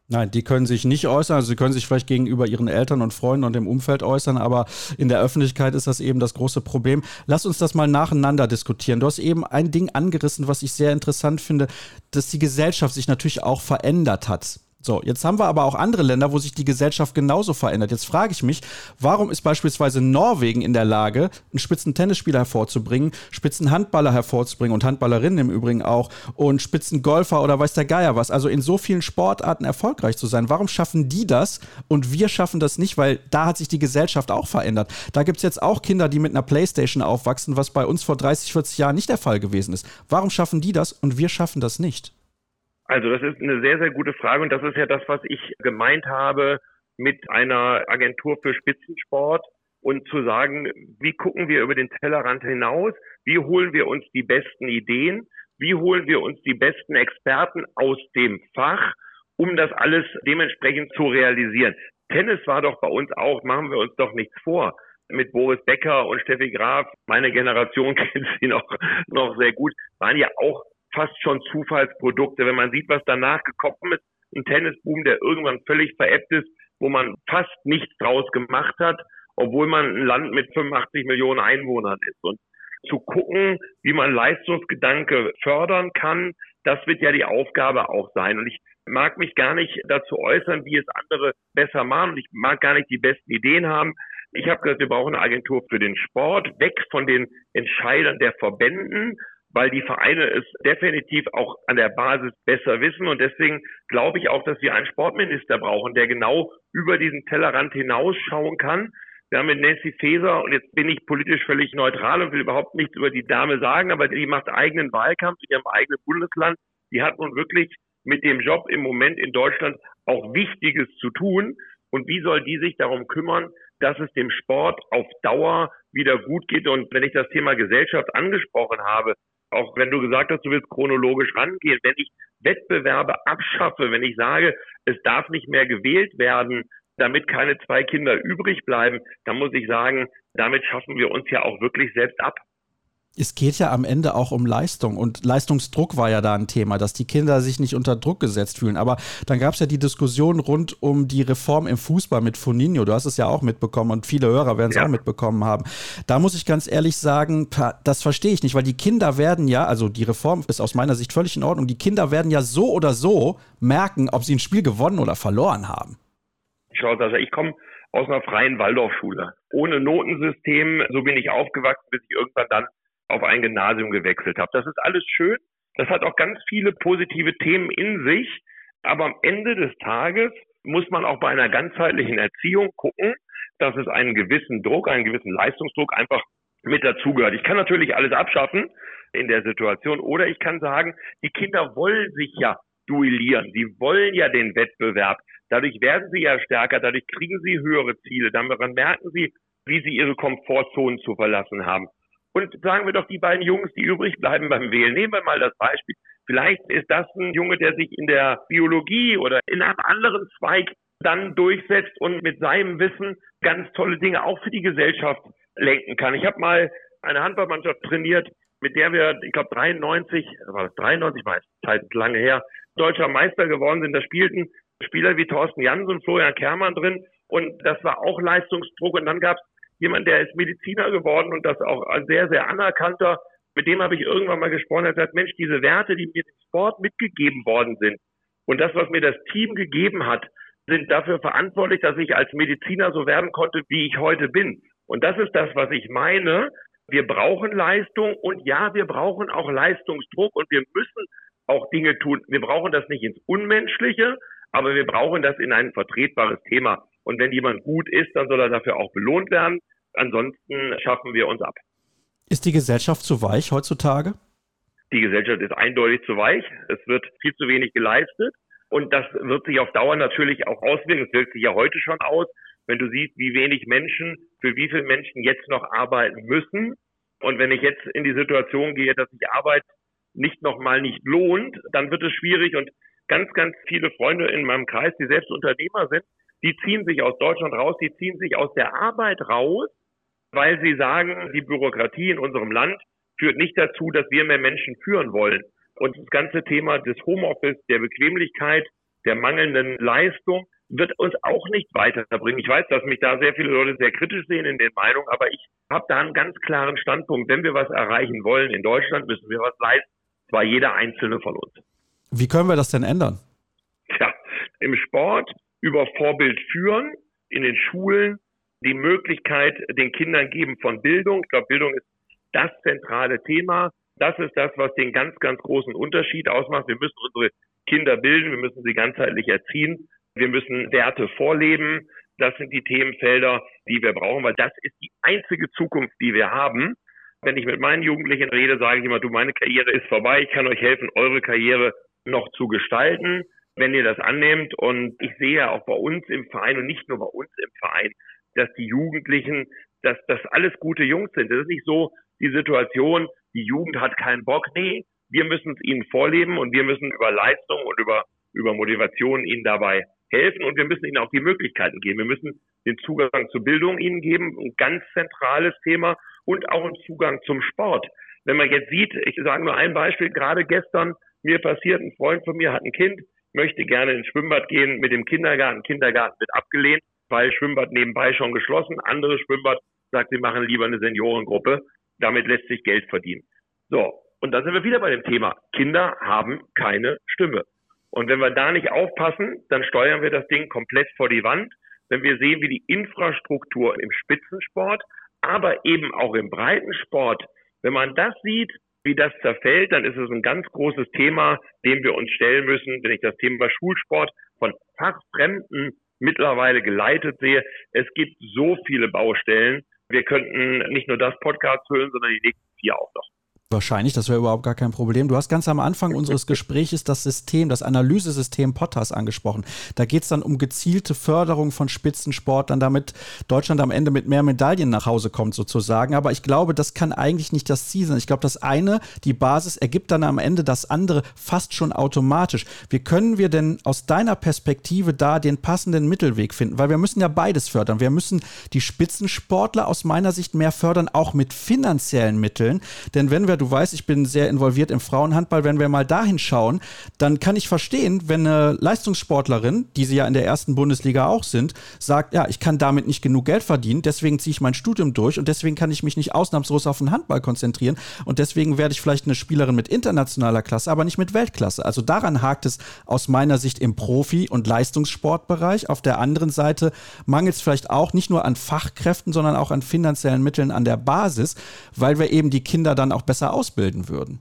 Nein, die können sich nicht äußern. Also sie können sich vielleicht gegenüber ihren Eltern und Freunden und dem Umfeld äußern, aber in der Öffentlichkeit ist das eben das große Problem. Lass uns das mal nacheinander diskutieren. Du hast eben ein Ding angerissen, was ich sehr interessant finde, dass die Gesellschaft sich natürlich auch verändert hat. So, jetzt haben wir aber auch andere Länder, wo sich die Gesellschaft genauso verändert. Jetzt frage ich mich, warum ist beispielsweise Norwegen in der Lage, einen Spitzentennisspieler hervorzubringen, Spitzenhandballer hervorzubringen und Handballerinnen im Übrigen auch und Spitzengolfer oder weiß der Geier was, also in so vielen Sportarten erfolgreich zu sein. Warum schaffen die das und wir schaffen das nicht? Weil da hat sich die Gesellschaft auch verändert. Da gibt es jetzt auch Kinder, die mit einer Playstation aufwachsen, was bei uns vor 30, 40 Jahren nicht der Fall gewesen ist. Warum schaffen die das und wir schaffen das nicht? Also das ist eine sehr, sehr gute Frage und das ist ja das, was ich gemeint habe mit einer Agentur für Spitzensport und zu sagen, wie gucken wir über den Tellerrand hinaus, wie holen wir uns die besten Ideen, wie holen wir uns die besten Experten aus dem Fach, um das alles dementsprechend zu realisieren. Tennis war doch bei uns auch, machen wir uns doch nichts vor, mit Boris Becker und Steffi Graf, meine Generation kennt sie noch, noch sehr gut, waren ja auch fast schon Zufallsprodukte. Wenn man sieht, was danach gekommen ist, ein Tennisboom, der irgendwann völlig veräppt ist, wo man fast nichts draus gemacht hat, obwohl man ein Land mit 85 Millionen Einwohnern ist. Und zu gucken, wie man Leistungsgedanke fördern kann, das wird ja die Aufgabe auch sein. Und ich mag mich gar nicht dazu äußern, wie es andere besser machen. Und ich mag gar nicht die besten Ideen haben. Ich habe gesagt, wir brauchen eine Agentur für den Sport, weg von den Entscheidern der Verbänden, weil die Vereine es definitiv auch an der Basis besser wissen. Und deswegen glaube ich auch, dass wir einen Sportminister brauchen, der genau über diesen Tellerrand hinausschauen kann. Wir haben mit Nancy Faeser, und jetzt bin ich politisch völlig neutral und will überhaupt nichts über die Dame sagen, aber die macht eigenen Wahlkampf in ihrem eigenen Bundesland. Die hat nun wirklich mit dem Job im Moment in Deutschland auch Wichtiges zu tun. Und wie soll die sich darum kümmern, dass es dem Sport auf Dauer wieder gut geht? Und wenn ich das Thema Gesellschaft angesprochen habe, auch wenn du gesagt hast, du willst chronologisch rangehen, wenn ich Wettbewerbe abschaffe, wenn ich sage, es darf nicht mehr gewählt werden, damit keine zwei Kinder übrig bleiben, dann muss ich sagen, damit schaffen wir uns ja auch wirklich selbst ab es geht ja am Ende auch um Leistung und Leistungsdruck war ja da ein Thema, dass die Kinder sich nicht unter Druck gesetzt fühlen. Aber dann gab es ja die Diskussion rund um die Reform im Fußball mit Foninho. Du hast es ja auch mitbekommen und viele Hörer werden es ja. auch mitbekommen haben. Da muss ich ganz ehrlich sagen, das verstehe ich nicht, weil die Kinder werden ja, also die Reform ist aus meiner Sicht völlig in Ordnung, die Kinder werden ja so oder so merken, ob sie ein Spiel gewonnen oder verloren haben. Schau, also ich komme aus einer freien Waldorfschule. Ohne Notensystem, so bin ich aufgewachsen, bis ich irgendwann dann auf ein Gymnasium gewechselt habe. Das ist alles schön. Das hat auch ganz viele positive Themen in sich. Aber am Ende des Tages muss man auch bei einer ganzheitlichen Erziehung gucken, dass es einen gewissen Druck, einen gewissen Leistungsdruck einfach mit dazugehört. Ich kann natürlich alles abschaffen in der Situation oder ich kann sagen, die Kinder wollen sich ja duellieren. Sie wollen ja den Wettbewerb. Dadurch werden sie ja stärker, dadurch kriegen sie höhere Ziele. Daran merken sie, wie sie ihre Komfortzonen zu verlassen haben. Und sagen wir doch die beiden Jungs, die übrig bleiben beim Wählen. Nehmen wir mal das Beispiel. Vielleicht ist das ein Junge, der sich in der Biologie oder in einem anderen Zweig dann durchsetzt und mit seinem Wissen ganz tolle Dinge auch für die Gesellschaft lenken kann. Ich habe mal eine Handballmannschaft trainiert, mit der wir, ich glaube 93, war das 93, war Zeit lange her, deutscher Meister geworden sind. Da spielten Spieler wie Thorsten Jansen Florian Kermann drin und das war auch Leistungsdruck. Und dann gab es jemand, der ist Mediziner geworden und das auch ein sehr, sehr anerkannter. Mit dem habe ich irgendwann mal gesprochen, er hat gesagt, Mensch, diese Werte, die mir im Sport mitgegeben worden sind und das, was mir das Team gegeben hat, sind dafür verantwortlich, dass ich als Mediziner so werden konnte, wie ich heute bin. Und das ist das, was ich meine. Wir brauchen Leistung und ja, wir brauchen auch Leistungsdruck und wir müssen auch Dinge tun. Wir brauchen das nicht ins Unmenschliche, aber wir brauchen das in ein vertretbares Thema. Und wenn jemand gut ist, dann soll er dafür auch belohnt werden. Ansonsten schaffen wir uns ab. Ist die Gesellschaft zu weich heutzutage? Die Gesellschaft ist eindeutig zu weich. Es wird viel zu wenig geleistet. Und das wird sich auf Dauer natürlich auch auswirken. Es wirkt sich ja heute schon aus, wenn du siehst, wie wenig Menschen, für wie viele Menschen jetzt noch arbeiten müssen. Und wenn ich jetzt in die Situation gehe, dass sich Arbeit nicht nochmal nicht lohnt, dann wird es schwierig. Und ganz, ganz viele Freunde in meinem Kreis, die selbst Unternehmer sind, die ziehen sich aus Deutschland raus, die ziehen sich aus der Arbeit raus, weil sie sagen, die Bürokratie in unserem Land führt nicht dazu, dass wir mehr Menschen führen wollen. Und das ganze Thema des Homeoffice, der Bequemlichkeit, der mangelnden Leistung wird uns auch nicht weiterbringen. Ich weiß, dass mich da sehr viele Leute sehr kritisch sehen in den Meinungen, aber ich habe da einen ganz klaren Standpunkt. Wenn wir was erreichen wollen in Deutschland, müssen wir was leisten. Zwar jeder einzelne von uns. Wie können wir das denn ändern? Tja, im Sport über Vorbild führen, in den Schulen die Möglichkeit den Kindern geben von Bildung. Ich glaube, Bildung ist das zentrale Thema. Das ist das, was den ganz, ganz großen Unterschied ausmacht. Wir müssen unsere Kinder bilden, wir müssen sie ganzheitlich erziehen, wir müssen Werte vorleben. Das sind die Themenfelder, die wir brauchen, weil das ist die einzige Zukunft, die wir haben. Wenn ich mit meinen Jugendlichen rede, sage ich immer, du, meine Karriere ist vorbei, ich kann euch helfen, eure Karriere noch zu gestalten, wenn ihr das annehmt. Und ich sehe ja auch bei uns im Verein und nicht nur bei uns im Verein, dass die Jugendlichen, dass das alles gute Jungs sind. Das ist nicht so die Situation, die Jugend hat keinen Bock. Nee, wir müssen es ihnen vorleben und wir müssen über Leistung und über, über Motivation ihnen dabei helfen und wir müssen ihnen auch die Möglichkeiten geben. Wir müssen den Zugang zur Bildung ihnen geben, ein ganz zentrales Thema und auch einen Zugang zum Sport. Wenn man jetzt sieht, ich sage nur ein Beispiel, gerade gestern mir passiert, ein Freund von mir hat ein Kind, möchte gerne ins Schwimmbad gehen mit dem Kindergarten. Kindergarten wird abgelehnt, weil Schwimmbad nebenbei schon geschlossen. Andere Schwimmbad sagt, sie machen lieber eine Seniorengruppe. Damit lässt sich Geld verdienen. So. Und da sind wir wieder bei dem Thema. Kinder haben keine Stimme. Und wenn wir da nicht aufpassen, dann steuern wir das Ding komplett vor die Wand. Wenn wir sehen, wie die Infrastruktur im Spitzensport, aber eben auch im Breitensport, wenn man das sieht, wie das zerfällt, dann ist es ein ganz großes Thema, dem wir uns stellen müssen. Wenn ich das Thema Schulsport von Fachfremden mittlerweile geleitet sehe, es gibt so viele Baustellen. Wir könnten nicht nur das Podcast hören, sondern die nächsten vier auch noch. Wahrscheinlich, das wäre überhaupt gar kein Problem. Du hast ganz am Anfang unseres Gesprächs das System, das Analysesystem Potters angesprochen. Da geht es dann um gezielte Förderung von Spitzensportlern, damit Deutschland am Ende mit mehr Medaillen nach Hause kommt, sozusagen. Aber ich glaube, das kann eigentlich nicht das Ziel sein. Ich glaube, das eine, die Basis, ergibt dann am Ende das andere fast schon automatisch. Wie können wir denn aus deiner Perspektive da den passenden Mittelweg finden? Weil wir müssen ja beides fördern. Wir müssen die Spitzensportler aus meiner Sicht mehr fördern, auch mit finanziellen Mitteln. Denn wenn wir du weißt, ich bin sehr involviert im Frauenhandball. Wenn wir mal dahin schauen, dann kann ich verstehen, wenn eine Leistungssportlerin, die sie ja in der ersten Bundesliga auch sind, sagt, ja, ich kann damit nicht genug Geld verdienen, deswegen ziehe ich mein Studium durch und deswegen kann ich mich nicht ausnahmslos auf den Handball konzentrieren und deswegen werde ich vielleicht eine Spielerin mit internationaler Klasse, aber nicht mit Weltklasse. Also daran hakt es aus meiner Sicht im Profi- und Leistungssportbereich. Auf der anderen Seite mangelt es vielleicht auch nicht nur an Fachkräften, sondern auch an finanziellen Mitteln an der Basis, weil wir eben die Kinder dann auch besser besser ausbilden würden.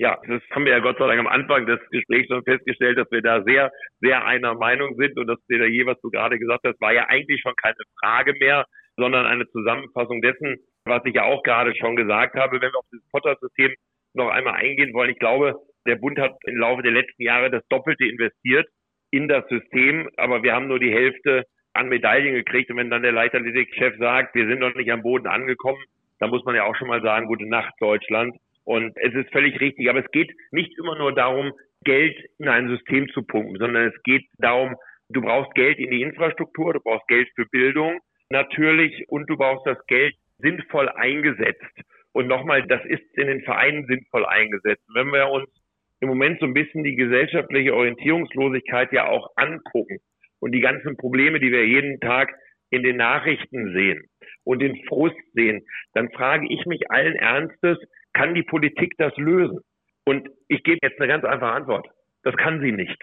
Ja, das haben wir ja Gott sei Dank am Anfang des Gesprächs schon festgestellt, dass wir da sehr, sehr einer Meinung sind und der je, was du gerade gesagt hast, war ja eigentlich schon keine Frage mehr, sondern eine Zusammenfassung dessen, was ich ja auch gerade schon gesagt habe. Wenn wir auf dieses Potter-System noch einmal eingehen wollen, ich glaube, der Bund hat im Laufe der letzten Jahre das Doppelte investiert in das System, aber wir haben nur die Hälfte an Medaillen gekriegt. Und wenn dann der Leichtathletikchef sagt, wir sind noch nicht am Boden angekommen, dann muss man ja auch schon mal sagen, gute Nacht Deutschland. Und es ist völlig richtig. Aber es geht nicht immer nur darum, Geld in ein System zu pumpen, sondern es geht darum, du brauchst Geld in die Infrastruktur, du brauchst Geld für Bildung natürlich und du brauchst das Geld sinnvoll eingesetzt. Und nochmal, das ist in den Vereinen sinnvoll eingesetzt. Wenn wir uns im Moment so ein bisschen die gesellschaftliche Orientierungslosigkeit ja auch angucken, und die ganzen Probleme, die wir jeden Tag in den Nachrichten sehen und den Frust sehen, dann frage ich mich allen Ernstes, kann die Politik das lösen? Und ich gebe jetzt eine ganz einfache Antwort. Das kann sie nicht.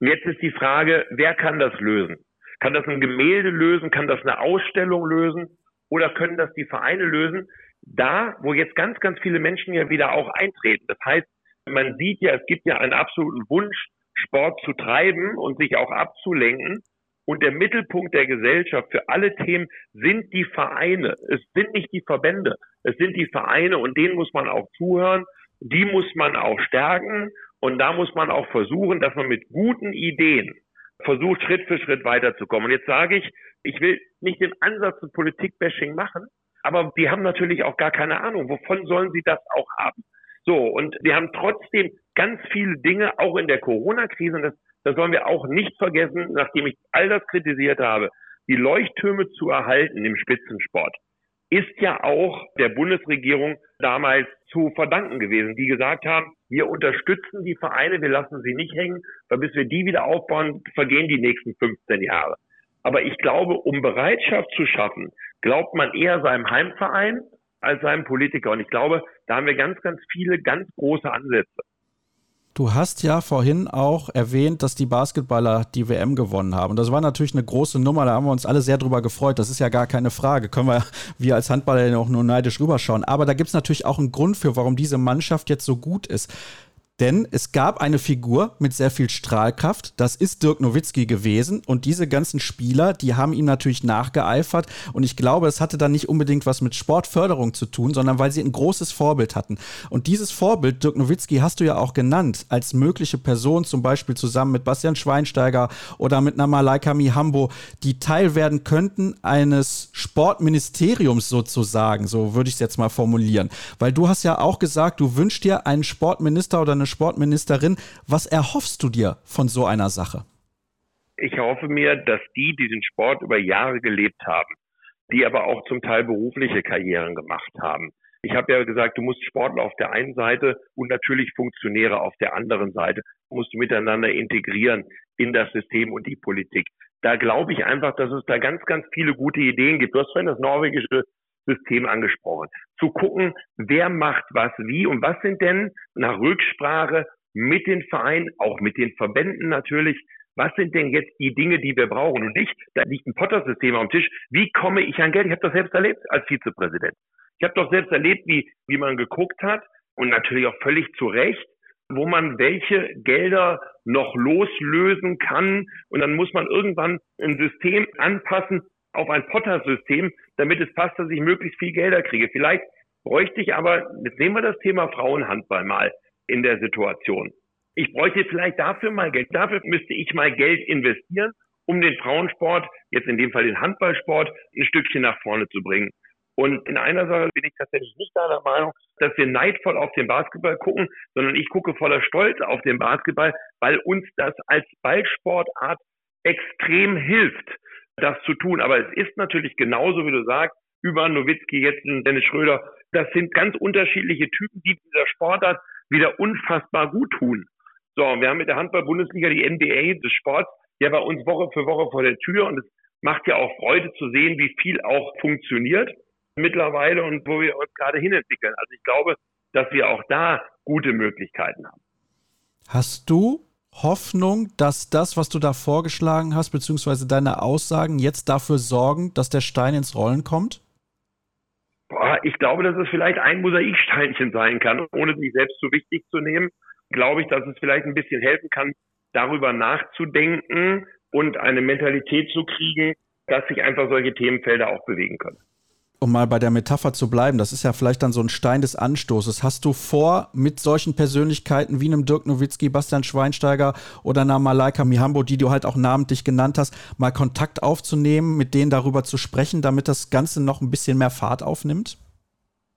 Und jetzt ist die Frage, wer kann das lösen? Kann das ein Gemälde lösen? Kann das eine Ausstellung lösen? Oder können das die Vereine lösen? Da, wo jetzt ganz, ganz viele Menschen ja wieder auch eintreten. Das heißt, man sieht ja, es gibt ja einen absoluten Wunsch Sport zu treiben und sich auch abzulenken. Und der Mittelpunkt der Gesellschaft für alle Themen sind die Vereine. Es sind nicht die Verbände. Es sind die Vereine und denen muss man auch zuhören. Die muss man auch stärken. Und da muss man auch versuchen, dass man mit guten Ideen versucht, Schritt für Schritt weiterzukommen. Und jetzt sage ich, ich will nicht den Ansatz zu Politikbashing machen, aber die haben natürlich auch gar keine Ahnung. Wovon sollen sie das auch haben? So, und wir haben trotzdem ganz viele Dinge, auch in der Corona-Krise, und das, das sollen wir auch nicht vergessen, nachdem ich all das kritisiert habe, die Leuchttürme zu erhalten im Spitzensport, ist ja auch der Bundesregierung damals zu verdanken gewesen, die gesagt haben, wir unterstützen die Vereine, wir lassen sie nicht hängen, weil bis wir die wieder aufbauen, vergehen die nächsten 15 Jahre. Aber ich glaube, um Bereitschaft zu schaffen, glaubt man eher seinem Heimverein als seinem Politiker. Und ich glaube, da haben wir ganz, ganz viele ganz große Ansätze. Du hast ja vorhin auch erwähnt, dass die Basketballer die WM gewonnen haben. Das war natürlich eine große Nummer, da haben wir uns alle sehr drüber gefreut. Das ist ja gar keine Frage. Können wir, wir als Handballer auch nur neidisch rüberschauen. Aber da gibt es natürlich auch einen Grund für, warum diese Mannschaft jetzt so gut ist. Denn es gab eine Figur mit sehr viel Strahlkraft, das ist Dirk Nowitzki gewesen und diese ganzen Spieler, die haben ihm natürlich nachgeeifert und ich glaube, es hatte dann nicht unbedingt was mit Sportförderung zu tun, sondern weil sie ein großes Vorbild hatten. Und dieses Vorbild, Dirk Nowitzki, hast du ja auch genannt, als mögliche Person, zum Beispiel zusammen mit Bastian Schweinsteiger oder mit einer Malaika Mihambo, die Teil werden könnten eines Sportministeriums sozusagen, so würde ich es jetzt mal formulieren. Weil du hast ja auch gesagt, du wünschst dir einen Sportminister oder eine Sportministerin. Was erhoffst du dir von so einer Sache? Ich erhoffe mir, dass die, die den Sport über Jahre gelebt haben, die aber auch zum Teil berufliche Karrieren gemacht haben. Ich habe ja gesagt, du musst Sportler auf der einen Seite und natürlich Funktionäre auf der anderen Seite musst du miteinander integrieren in das System und die Politik. Da glaube ich einfach, dass es da ganz, ganz viele gute Ideen gibt. Du hast vorhin das norwegische System angesprochen. Zu gucken, wer macht was wie und was sind denn nach Rücksprache mit den Vereinen, auch mit den Verbänden natürlich, was sind denn jetzt die Dinge, die wir brauchen und nicht, da liegt ein Potter-System am Tisch. Wie komme ich an Geld? Ich habe das selbst erlebt als Vizepräsident. Ich habe doch selbst erlebt, wie, wie man geguckt hat und natürlich auch völlig zu Recht, wo man welche Gelder noch loslösen kann. Und dann muss man irgendwann ein System anpassen, auf ein Potter-System, damit es passt, dass ich möglichst viel Gelder kriege. Vielleicht bräuchte ich aber, jetzt nehmen wir das Thema Frauenhandball mal in der Situation. Ich bräuchte vielleicht dafür mal Geld. Dafür müsste ich mal Geld investieren, um den Frauensport, jetzt in dem Fall den Handballsport, ein Stückchen nach vorne zu bringen. Und in einer Sache bin ich tatsächlich nicht der Meinung, dass wir neidvoll auf den Basketball gucken, sondern ich gucke voller Stolz auf den Basketball, weil uns das als Ballsportart extrem hilft das zu tun. Aber es ist natürlich genauso, wie du sagst, über Nowitzki, jetzt Dennis Schröder, das sind ganz unterschiedliche Typen, die dieser Sportart wieder unfassbar gut tun. So, und wir haben mit der Handball-Bundesliga die NBA des Sports ja bei uns Woche für Woche vor der Tür und es macht ja auch Freude zu sehen, wie viel auch funktioniert mittlerweile und wo wir uns gerade hinentwickeln. Also ich glaube, dass wir auch da gute Möglichkeiten haben. Hast du Hoffnung, dass das, was du da vorgeschlagen hast, beziehungsweise deine Aussagen jetzt dafür sorgen, dass der Stein ins Rollen kommt? Boah, ich glaube, dass es vielleicht ein Mosaiksteinchen sein kann, ohne sich selbst zu wichtig zu nehmen. Glaube ich, dass es vielleicht ein bisschen helfen kann, darüber nachzudenken und eine Mentalität zu kriegen, dass sich einfach solche Themenfelder auch bewegen können um mal bei der Metapher zu bleiben, das ist ja vielleicht dann so ein Stein des Anstoßes. Hast du vor, mit solchen Persönlichkeiten wie einem Dirk Nowitzki, Bastian Schweinsteiger oder einer Malaika Mihambo, die du halt auch namentlich genannt hast, mal Kontakt aufzunehmen, mit denen darüber zu sprechen, damit das Ganze noch ein bisschen mehr Fahrt aufnimmt?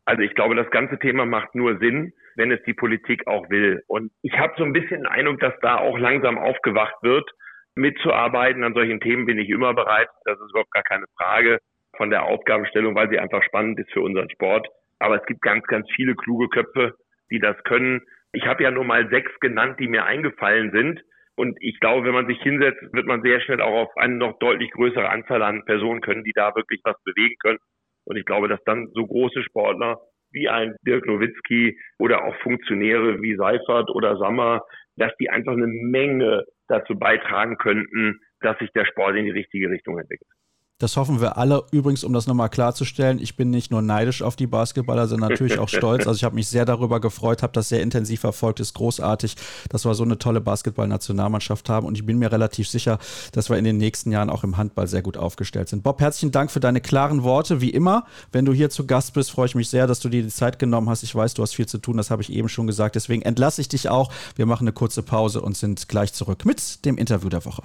Also ich glaube, das ganze Thema macht nur Sinn, wenn es die Politik auch will. Und ich habe so ein bisschen den Eindruck, dass da auch langsam aufgewacht wird. Mitzuarbeiten an solchen Themen bin ich immer bereit. Das ist überhaupt gar keine Frage von der Aufgabenstellung, weil sie einfach spannend ist für unseren Sport. Aber es gibt ganz, ganz viele kluge Köpfe, die das können. Ich habe ja nur mal sechs genannt, die mir eingefallen sind. Und ich glaube, wenn man sich hinsetzt, wird man sehr schnell auch auf eine noch deutlich größere Anzahl an Personen können, die da wirklich was bewegen können. Und ich glaube, dass dann so große Sportler wie ein Dirk Nowitzki oder auch Funktionäre wie Seifert oder Sammer, dass die einfach eine Menge dazu beitragen könnten, dass sich der Sport in die richtige Richtung entwickelt. Das hoffen wir alle. Übrigens, um das nochmal klarzustellen, ich bin nicht nur neidisch auf die Basketballer, sondern natürlich auch stolz. Also ich habe mich sehr darüber gefreut, habe das sehr intensiv verfolgt, ist großartig, dass wir so eine tolle Basketball-Nationalmannschaft haben. Und ich bin mir relativ sicher, dass wir in den nächsten Jahren auch im Handball sehr gut aufgestellt sind. Bob, herzlichen Dank für deine klaren Worte. Wie immer, wenn du hier zu Gast bist, freue ich mich sehr, dass du dir die Zeit genommen hast. Ich weiß, du hast viel zu tun, das habe ich eben schon gesagt. Deswegen entlasse ich dich auch. Wir machen eine kurze Pause und sind gleich zurück mit dem Interview der Woche.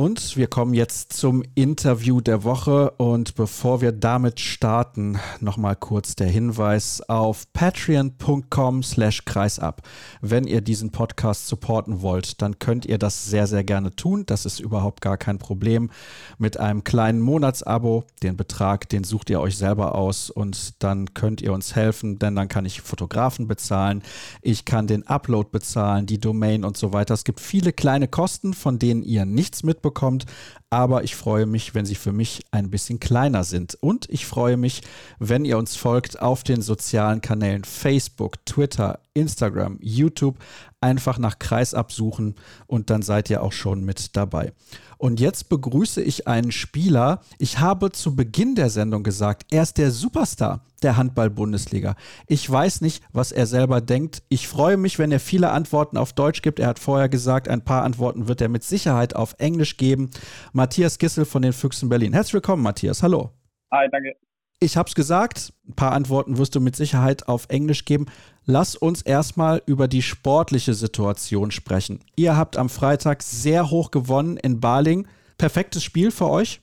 Und wir kommen jetzt zum Interview der Woche. Und bevor wir damit starten, nochmal kurz der Hinweis auf patreon.com slash kreisab. Wenn ihr diesen Podcast supporten wollt, dann könnt ihr das sehr, sehr gerne tun. Das ist überhaupt gar kein Problem. Mit einem kleinen Monatsabo, den Betrag, den sucht ihr euch selber aus und dann könnt ihr uns helfen, denn dann kann ich Fotografen bezahlen, ich kann den Upload bezahlen, die Domain und so weiter. Es gibt viele kleine Kosten, von denen ihr nichts mitbekommt bekommt. Aber ich freue mich, wenn sie für mich ein bisschen kleiner sind. Und ich freue mich, wenn ihr uns folgt auf den sozialen Kanälen Facebook, Twitter, Instagram, YouTube. Einfach nach Kreis absuchen und dann seid ihr auch schon mit dabei. Und jetzt begrüße ich einen Spieler. Ich habe zu Beginn der Sendung gesagt, er ist der Superstar der Handball-Bundesliga. Ich weiß nicht, was er selber denkt. Ich freue mich, wenn er viele Antworten auf Deutsch gibt. Er hat vorher gesagt, ein paar Antworten wird er mit Sicherheit auf Englisch geben. Matthias Gissel von den Füchsen Berlin. Herzlich willkommen, Matthias. Hallo. Hi, danke. Ich habe es gesagt, ein paar Antworten wirst du mit Sicherheit auf Englisch geben. Lass uns erstmal über die sportliche Situation sprechen. Ihr habt am Freitag sehr hoch gewonnen in Baling. Perfektes Spiel für euch?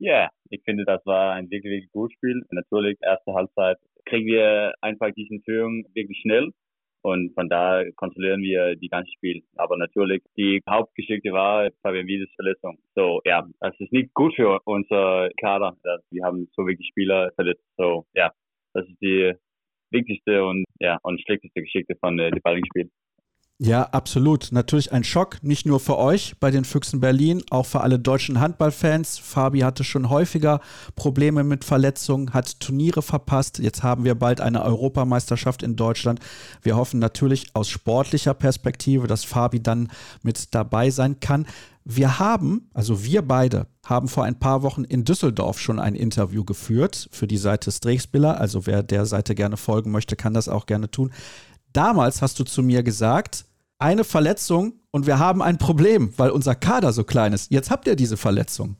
Ja, yeah, ich finde, das war ein wirklich, wirklich gutes Spiel. Natürlich, erste Halbzeit kriegen wir einfach diese Führung wirklich schnell. Und von da kontrollieren wir die ganze Spiel. Aber natürlich, die Hauptgeschichte war Fabian Wiedes Verletzung. So, ja, das ist nicht gut für unser Kader. Wir haben so wirklich Spieler verletzt. So, ja, das ist die wichtigste und, ja, und schlechteste Geschichte von äh, dem Ballingspiel. Ja, absolut. Natürlich ein Schock, nicht nur für euch bei den Füchsen Berlin, auch für alle deutschen Handballfans. Fabi hatte schon häufiger Probleme mit Verletzungen, hat Turniere verpasst. Jetzt haben wir bald eine Europameisterschaft in Deutschland. Wir hoffen natürlich aus sportlicher Perspektive, dass Fabi dann mit dabei sein kann. Wir haben, also wir beide, haben vor ein paar Wochen in Düsseldorf schon ein Interview geführt für die Seite Strechspiller. Also wer der Seite gerne folgen möchte, kann das auch gerne tun. Damals hast du zu mir gesagt, eine Verletzung und wir haben ein Problem, weil unser Kader so klein ist. Jetzt habt ihr diese Verletzung.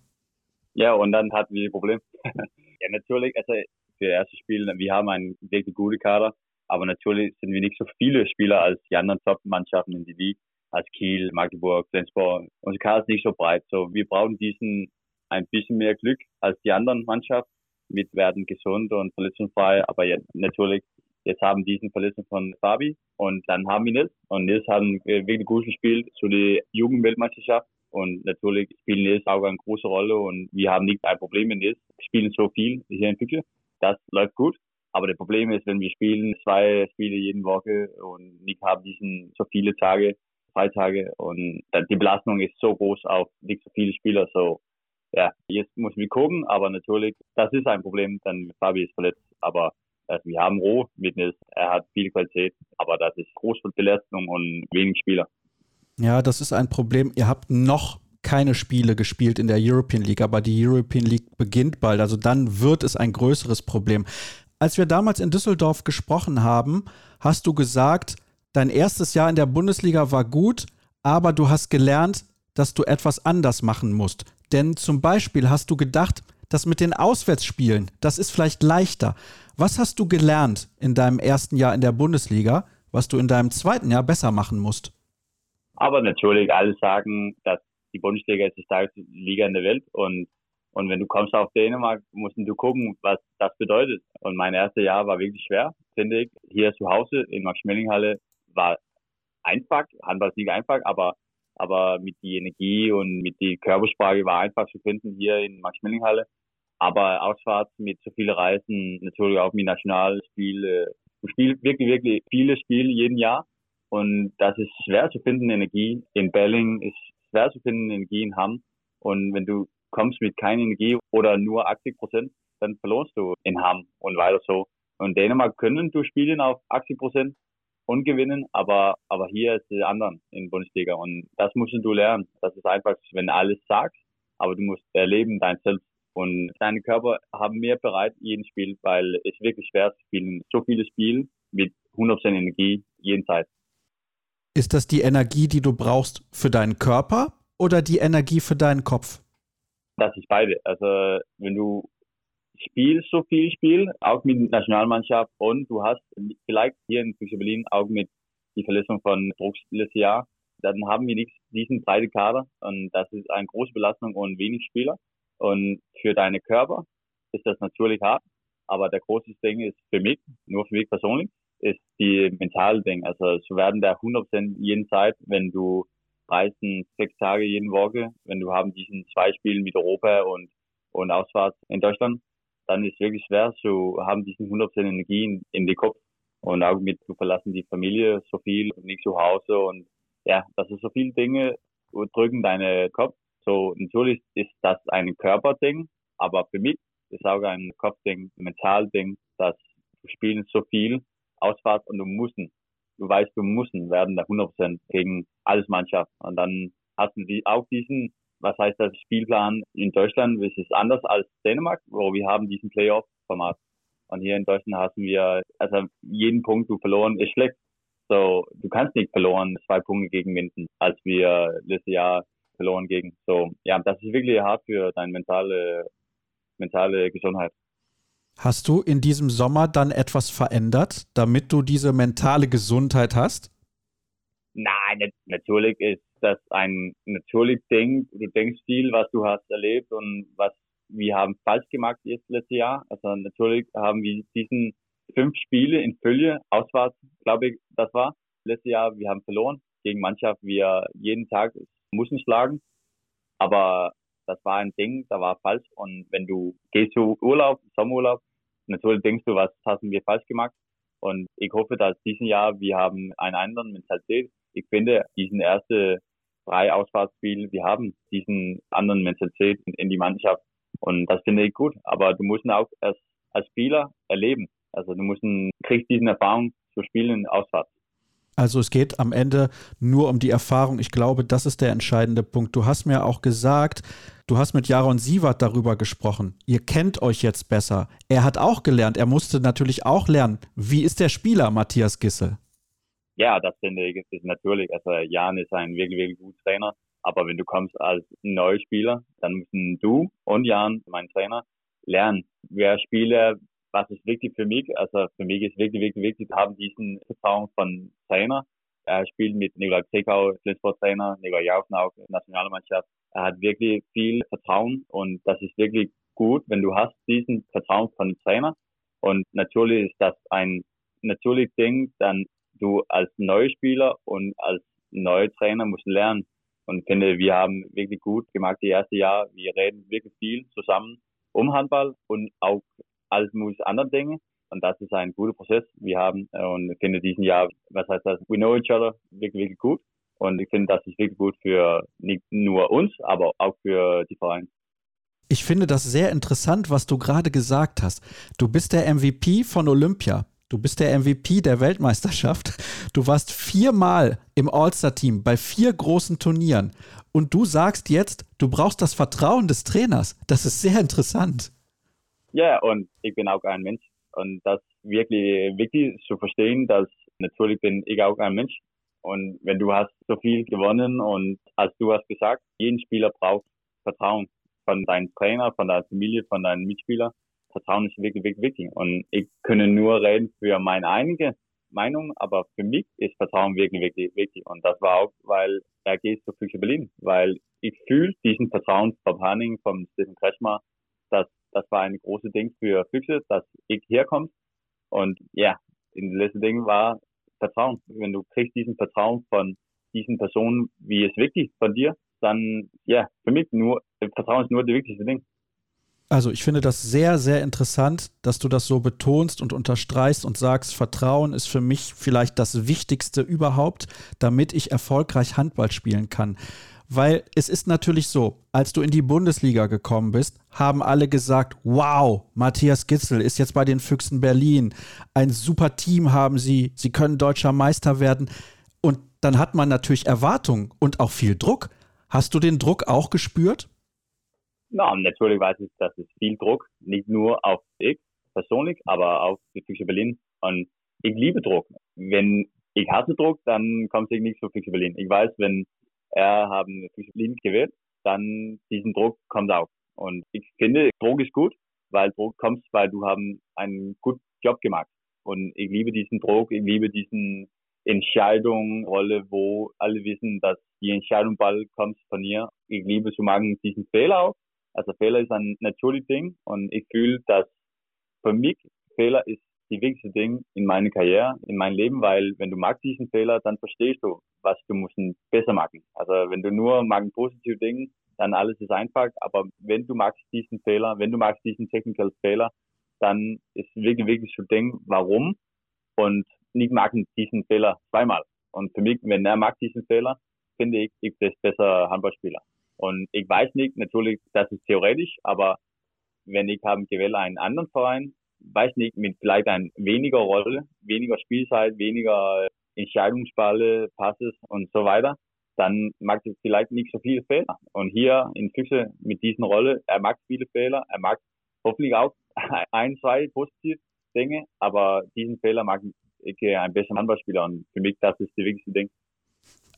Ja, und dann hatten wir ein Problem. ja, natürlich, also für das erste Spiel, wir haben einen wirklich guten Kader, aber natürlich sind wir nicht so viele Spieler als die anderen Top-Mannschaften in die Liga, als Kiel, Magdeburg, Flensburg. Unser Kader ist nicht so breit. So, wir brauchen diesen ein bisschen mehr Glück als die anderen Mannschaften. Wir werden gesund und verletzungsfrei, aber ja, natürlich Jetzt haben diesen Verletzung von Fabi und dann haben wir Nils. Und Nils hat wirklich gut gespielt zu der Jugendweltmeisterschaft. Und natürlich spielen Nils auch eine große Rolle und wir haben nicht ein Problem mit Nils. Wir spielen so viel hier in Füchse. Das läuft gut. Aber das Problem ist, wenn wir spielen zwei Spiele jeden Woche und nicht haben diesen so viele Tage, Freitage und die Belastung ist so groß auf nicht so viele Spieler. So, ja, jetzt muss wir gucken, aber natürlich, das ist ein Problem, dann Fabi ist verletzt. Aber wir haben Roh mit er hat viel Qualität, aber das ist große Belastung und wenig Spieler. Ja, das ist ein Problem. Ihr habt noch keine Spiele gespielt in der European League, aber die European League beginnt bald. Also dann wird es ein größeres Problem. Als wir damals in Düsseldorf gesprochen haben, hast du gesagt, dein erstes Jahr in der Bundesliga war gut, aber du hast gelernt, dass du etwas anders machen musst. Denn zum Beispiel hast du gedacht, das mit den Auswärtsspielen, das ist vielleicht leichter. Was hast du gelernt in deinem ersten Jahr in der Bundesliga, was du in deinem zweiten Jahr besser machen musst? Aber natürlich, alle sagen, dass die Bundesliga ist die stärkste Liga in der Welt und und wenn du kommst auf Dänemark, musst du gucken, was das bedeutet. Und mein erstes Jahr war wirklich schwer, finde ich. Hier zu Hause in Max-Schmeling-Halle war einfach, Handball ist nicht einfach, aber, aber mit die Energie und mit die Körpersprache war einfach zu finden hier in Max-Schmeling-Halle. Aber auswärts mit so vielen Reisen, natürlich auch mit Nationalspiel. Du spielst wirklich, wirklich viele Spiele jeden Jahr. Und das ist schwer zu finden, Energie. In Belling ist schwer zu finden, Energie in Hamm. Und wenn du kommst mit keiner Energie oder nur 80 Prozent, dann verlorst du in Hamm und weiter so. Und Dänemark können du spielen auf 80 Prozent und gewinnen, aber, aber hier ist es anderen in Bundesliga und das musst du lernen. Das ist einfach, wenn du alles sagst, aber du musst erleben dein Selbst und deine Körper haben mehr bereit jeden Spiel, weil es wirklich schwer zu spielen. So viele Spiele mit 100% Energie jeden Zeit. Ist das die Energie, die du brauchst für deinen Körper oder die Energie für deinen Kopf? Das ist beide. Also wenn du spielst so viel Spiel, auch mit Nationalmannschaft und du hast vielleicht hier in Füchse Berlin auch mit die Verletzung von Drucks letztes Jahr, dann haben wir nicht diesen breiten Kader und das ist eine große Belastung und wenig Spieler. Und für deine Körper ist das natürlich hart, aber der große Ding ist für mich, nur für mich persönlich, ist die mentale Ding. Also zu werden der 100% jeden Zeit, wenn du reisen sechs Tage jeden Woche, wenn du haben diesen zwei Spielen mit Europa und, und Ausfahrt in Deutschland, dann ist wirklich schwer zu haben diesen 100% Energie in, in den Kopf und auch mit, du verlassen die Familie so viel und nicht zu Hause und ja, das ist so viele Dinge drücken deine Kopf. So, natürlich ist das ein Körperding, aber für mich ist auch ein Kopfding, ein Mentalding, dass du spielst so viel Ausfahrt und du musst du weißt, du musst werden da 100% gegen alles Mannschaft. Und dann hast du die, auch diesen, was heißt das, Spielplan in Deutschland, es ist anders als Dänemark, wo wir haben diesen Playoff-Format. Und hier in Deutschland haben wir, also jeden Punkt, du verloren, ist schlecht. So, du kannst nicht verloren zwei Punkte gegen Minden, als wir letztes Jahr verloren gegen. So, ja, das ist wirklich hart für deine mentale, mentale Gesundheit. Hast du in diesem Sommer dann etwas verändert, damit du diese mentale Gesundheit hast? Nein, natürlich ist das ein natürliches Ding. Du denkst viel, was du hast erlebt und was wir haben falsch gemacht jetzt letztes Jahr. Also natürlich haben wir diesen fünf Spiele in Fülle auswärts, glaube ich, das war letztes Jahr. Wir haben verloren gegen Mannschaft. Wir jeden Tag mussten schlagen, aber das war ein Ding, da war falsch. Und wenn du gehst zu Urlaub, Sommerurlaub, natürlich denkst du, was haben wir falsch gemacht. Und ich hoffe, dass diesen Jahr wir haben einen anderen Mentalität. Ich finde, diesen ersten drei Ausfahrtsspiel, wir haben diesen anderen Mentalität in, in die Mannschaft. Und das finde ich gut. Aber du musst ihn auch als, als Spieler erleben. Also du musst ihn, kriegst diesen Erfahrung zu spielen auswärts. Also es geht am Ende nur um die Erfahrung. Ich glaube, das ist der entscheidende Punkt. Du hast mir auch gesagt, du hast mit Jaron Sievert darüber gesprochen. Ihr kennt euch jetzt besser. Er hat auch gelernt. Er musste natürlich auch lernen. Wie ist der Spieler, Matthias Gissel? Ja, das finde ich ist natürlich. Also Jan ist ein wirklich, wirklich guter Trainer. Aber wenn du kommst als neuer Spieler, dann müssen du und Jan, mein Trainer, lernen. Wer Spieler was ist wichtig für mich? Also für mich ist wirklich, wirklich wichtig, wir haben diesen Vertrauen von Trainer. Er spielt mit Nikolai Zekau, Flensburg-Trainer, Nikolai Jaufen auch, Nationalmannschaft. Er hat wirklich viel Vertrauen und das ist wirklich gut, wenn du hast diesen Vertrauen von dem Trainer. Und natürlich ist das ein natürliches Ding, dann du als Neuspieler und als neuer Trainer musst lernen. Und ich finde, wir haben wirklich gut gemacht die erste Jahr. Wir reden wirklich viel zusammen um Handball und auch alles mögliche andere Dinge. Und das ist ein guter Prozess. Wir haben, äh, und ich finde diesen Jahr, was heißt das, we know each other wirklich, wirklich gut. Und ich finde, das ist wirklich gut für nicht nur uns, aber auch für die Vereine. Ich finde das sehr interessant, was du gerade gesagt hast. Du bist der MVP von Olympia. Du bist der MVP der Weltmeisterschaft. Du warst viermal im All-Star-Team bei vier großen Turnieren. Und du sagst jetzt, du brauchst das Vertrauen des Trainers. Das ist sehr interessant. Ja, und ich bin auch ein Mensch. Und das ist wirklich wichtig zu verstehen, dass natürlich bin ich auch ein Mensch. Und wenn du hast so viel gewonnen und als du hast gesagt, jeden Spieler braucht Vertrauen von deinem Trainer, von deiner Familie, von deinen Mitspielern. Vertrauen ist wirklich, wirklich wichtig. Und ich kann nur reden für meine eigene Meinung, aber für mich ist Vertrauen wirklich, wirklich wichtig. Und das war auch, weil er geht zu Füchse Berlin, weil ich fühle diesen Vertrauen vom Hanning, vom Stephen Kretschmer, dass das war ein großes Ding für Füchse, dass ich herkomme. Und ja, das letzte Ding war Vertrauen. Wenn du kriegst diesen Vertrauen von diesen Personen, wie es wichtig von dir, dann ja, für mich nur Vertrauen ist nur das wichtigste Ding. Also ich finde das sehr, sehr interessant, dass du das so betonst und unterstreichst und sagst, Vertrauen ist für mich vielleicht das Wichtigste überhaupt, damit ich erfolgreich Handball spielen kann. Weil es ist natürlich so, als du in die Bundesliga gekommen bist, haben alle gesagt, wow, Matthias Gitzel ist jetzt bei den Füchsen Berlin. Ein super Team haben sie, sie können deutscher Meister werden. Und dann hat man natürlich Erwartungen und auch viel Druck. Hast du den Druck auch gespürt? Na, natürlich weiß ich, dass es viel Druck, nicht nur auf ich persönlich, aber auf die Füchse Berlin. Und ich liebe Druck. Wenn ich hasse Druck, dann kommt es nicht zu Füchse Berlin. Ich weiß, wenn er haben Berlin gewählt, dann diesen Druck kommt auch. Und ich finde, Druck ist gut, weil Druck kommt, weil du haben einen guten Job gemacht. Und ich liebe diesen Druck, ich liebe diesen Entscheidung, Rolle, wo alle wissen, dass die Entscheidung bald kommt von mir. Ich liebe zu machen diesen Fehler auch, also Fehler ist ein natürliches Ding und ich fühle, dass für mich Fehler ist die wichtigste Ding in meiner Karriere, in meinem Leben, weil wenn du magst diesen Fehler, dann verstehst du, was du musst besser machen. Also wenn du nur magst positive Dinge, dann alles ist einfach. Aber wenn du magst diesen Fehler, wenn du magst diesen Technical Fehler, dann ist wirklich wirklich zu denken, warum und nicht mag diesen Fehler zweimal. Und für mich, wenn er mag diesen Fehler, finde ich, ich bin besser Handballspieler. Und ich weiß nicht, natürlich, das ist theoretisch, aber wenn ich haben gewählt einen anderen Verein, weiß nicht, mit vielleicht ein weniger Rolle, weniger Spielzeit, weniger Entscheidungsballe, Passes und so weiter, dann mag ich vielleicht nicht so viele Fehler. Und hier in Füchse mit diesen Rolle, er mag viele Fehler, er mag hoffentlich auch ein, zwei positive Dinge, aber diesen Fehler mag ich ein besserer Handballspieler und für mich das ist die wichtigste Ding.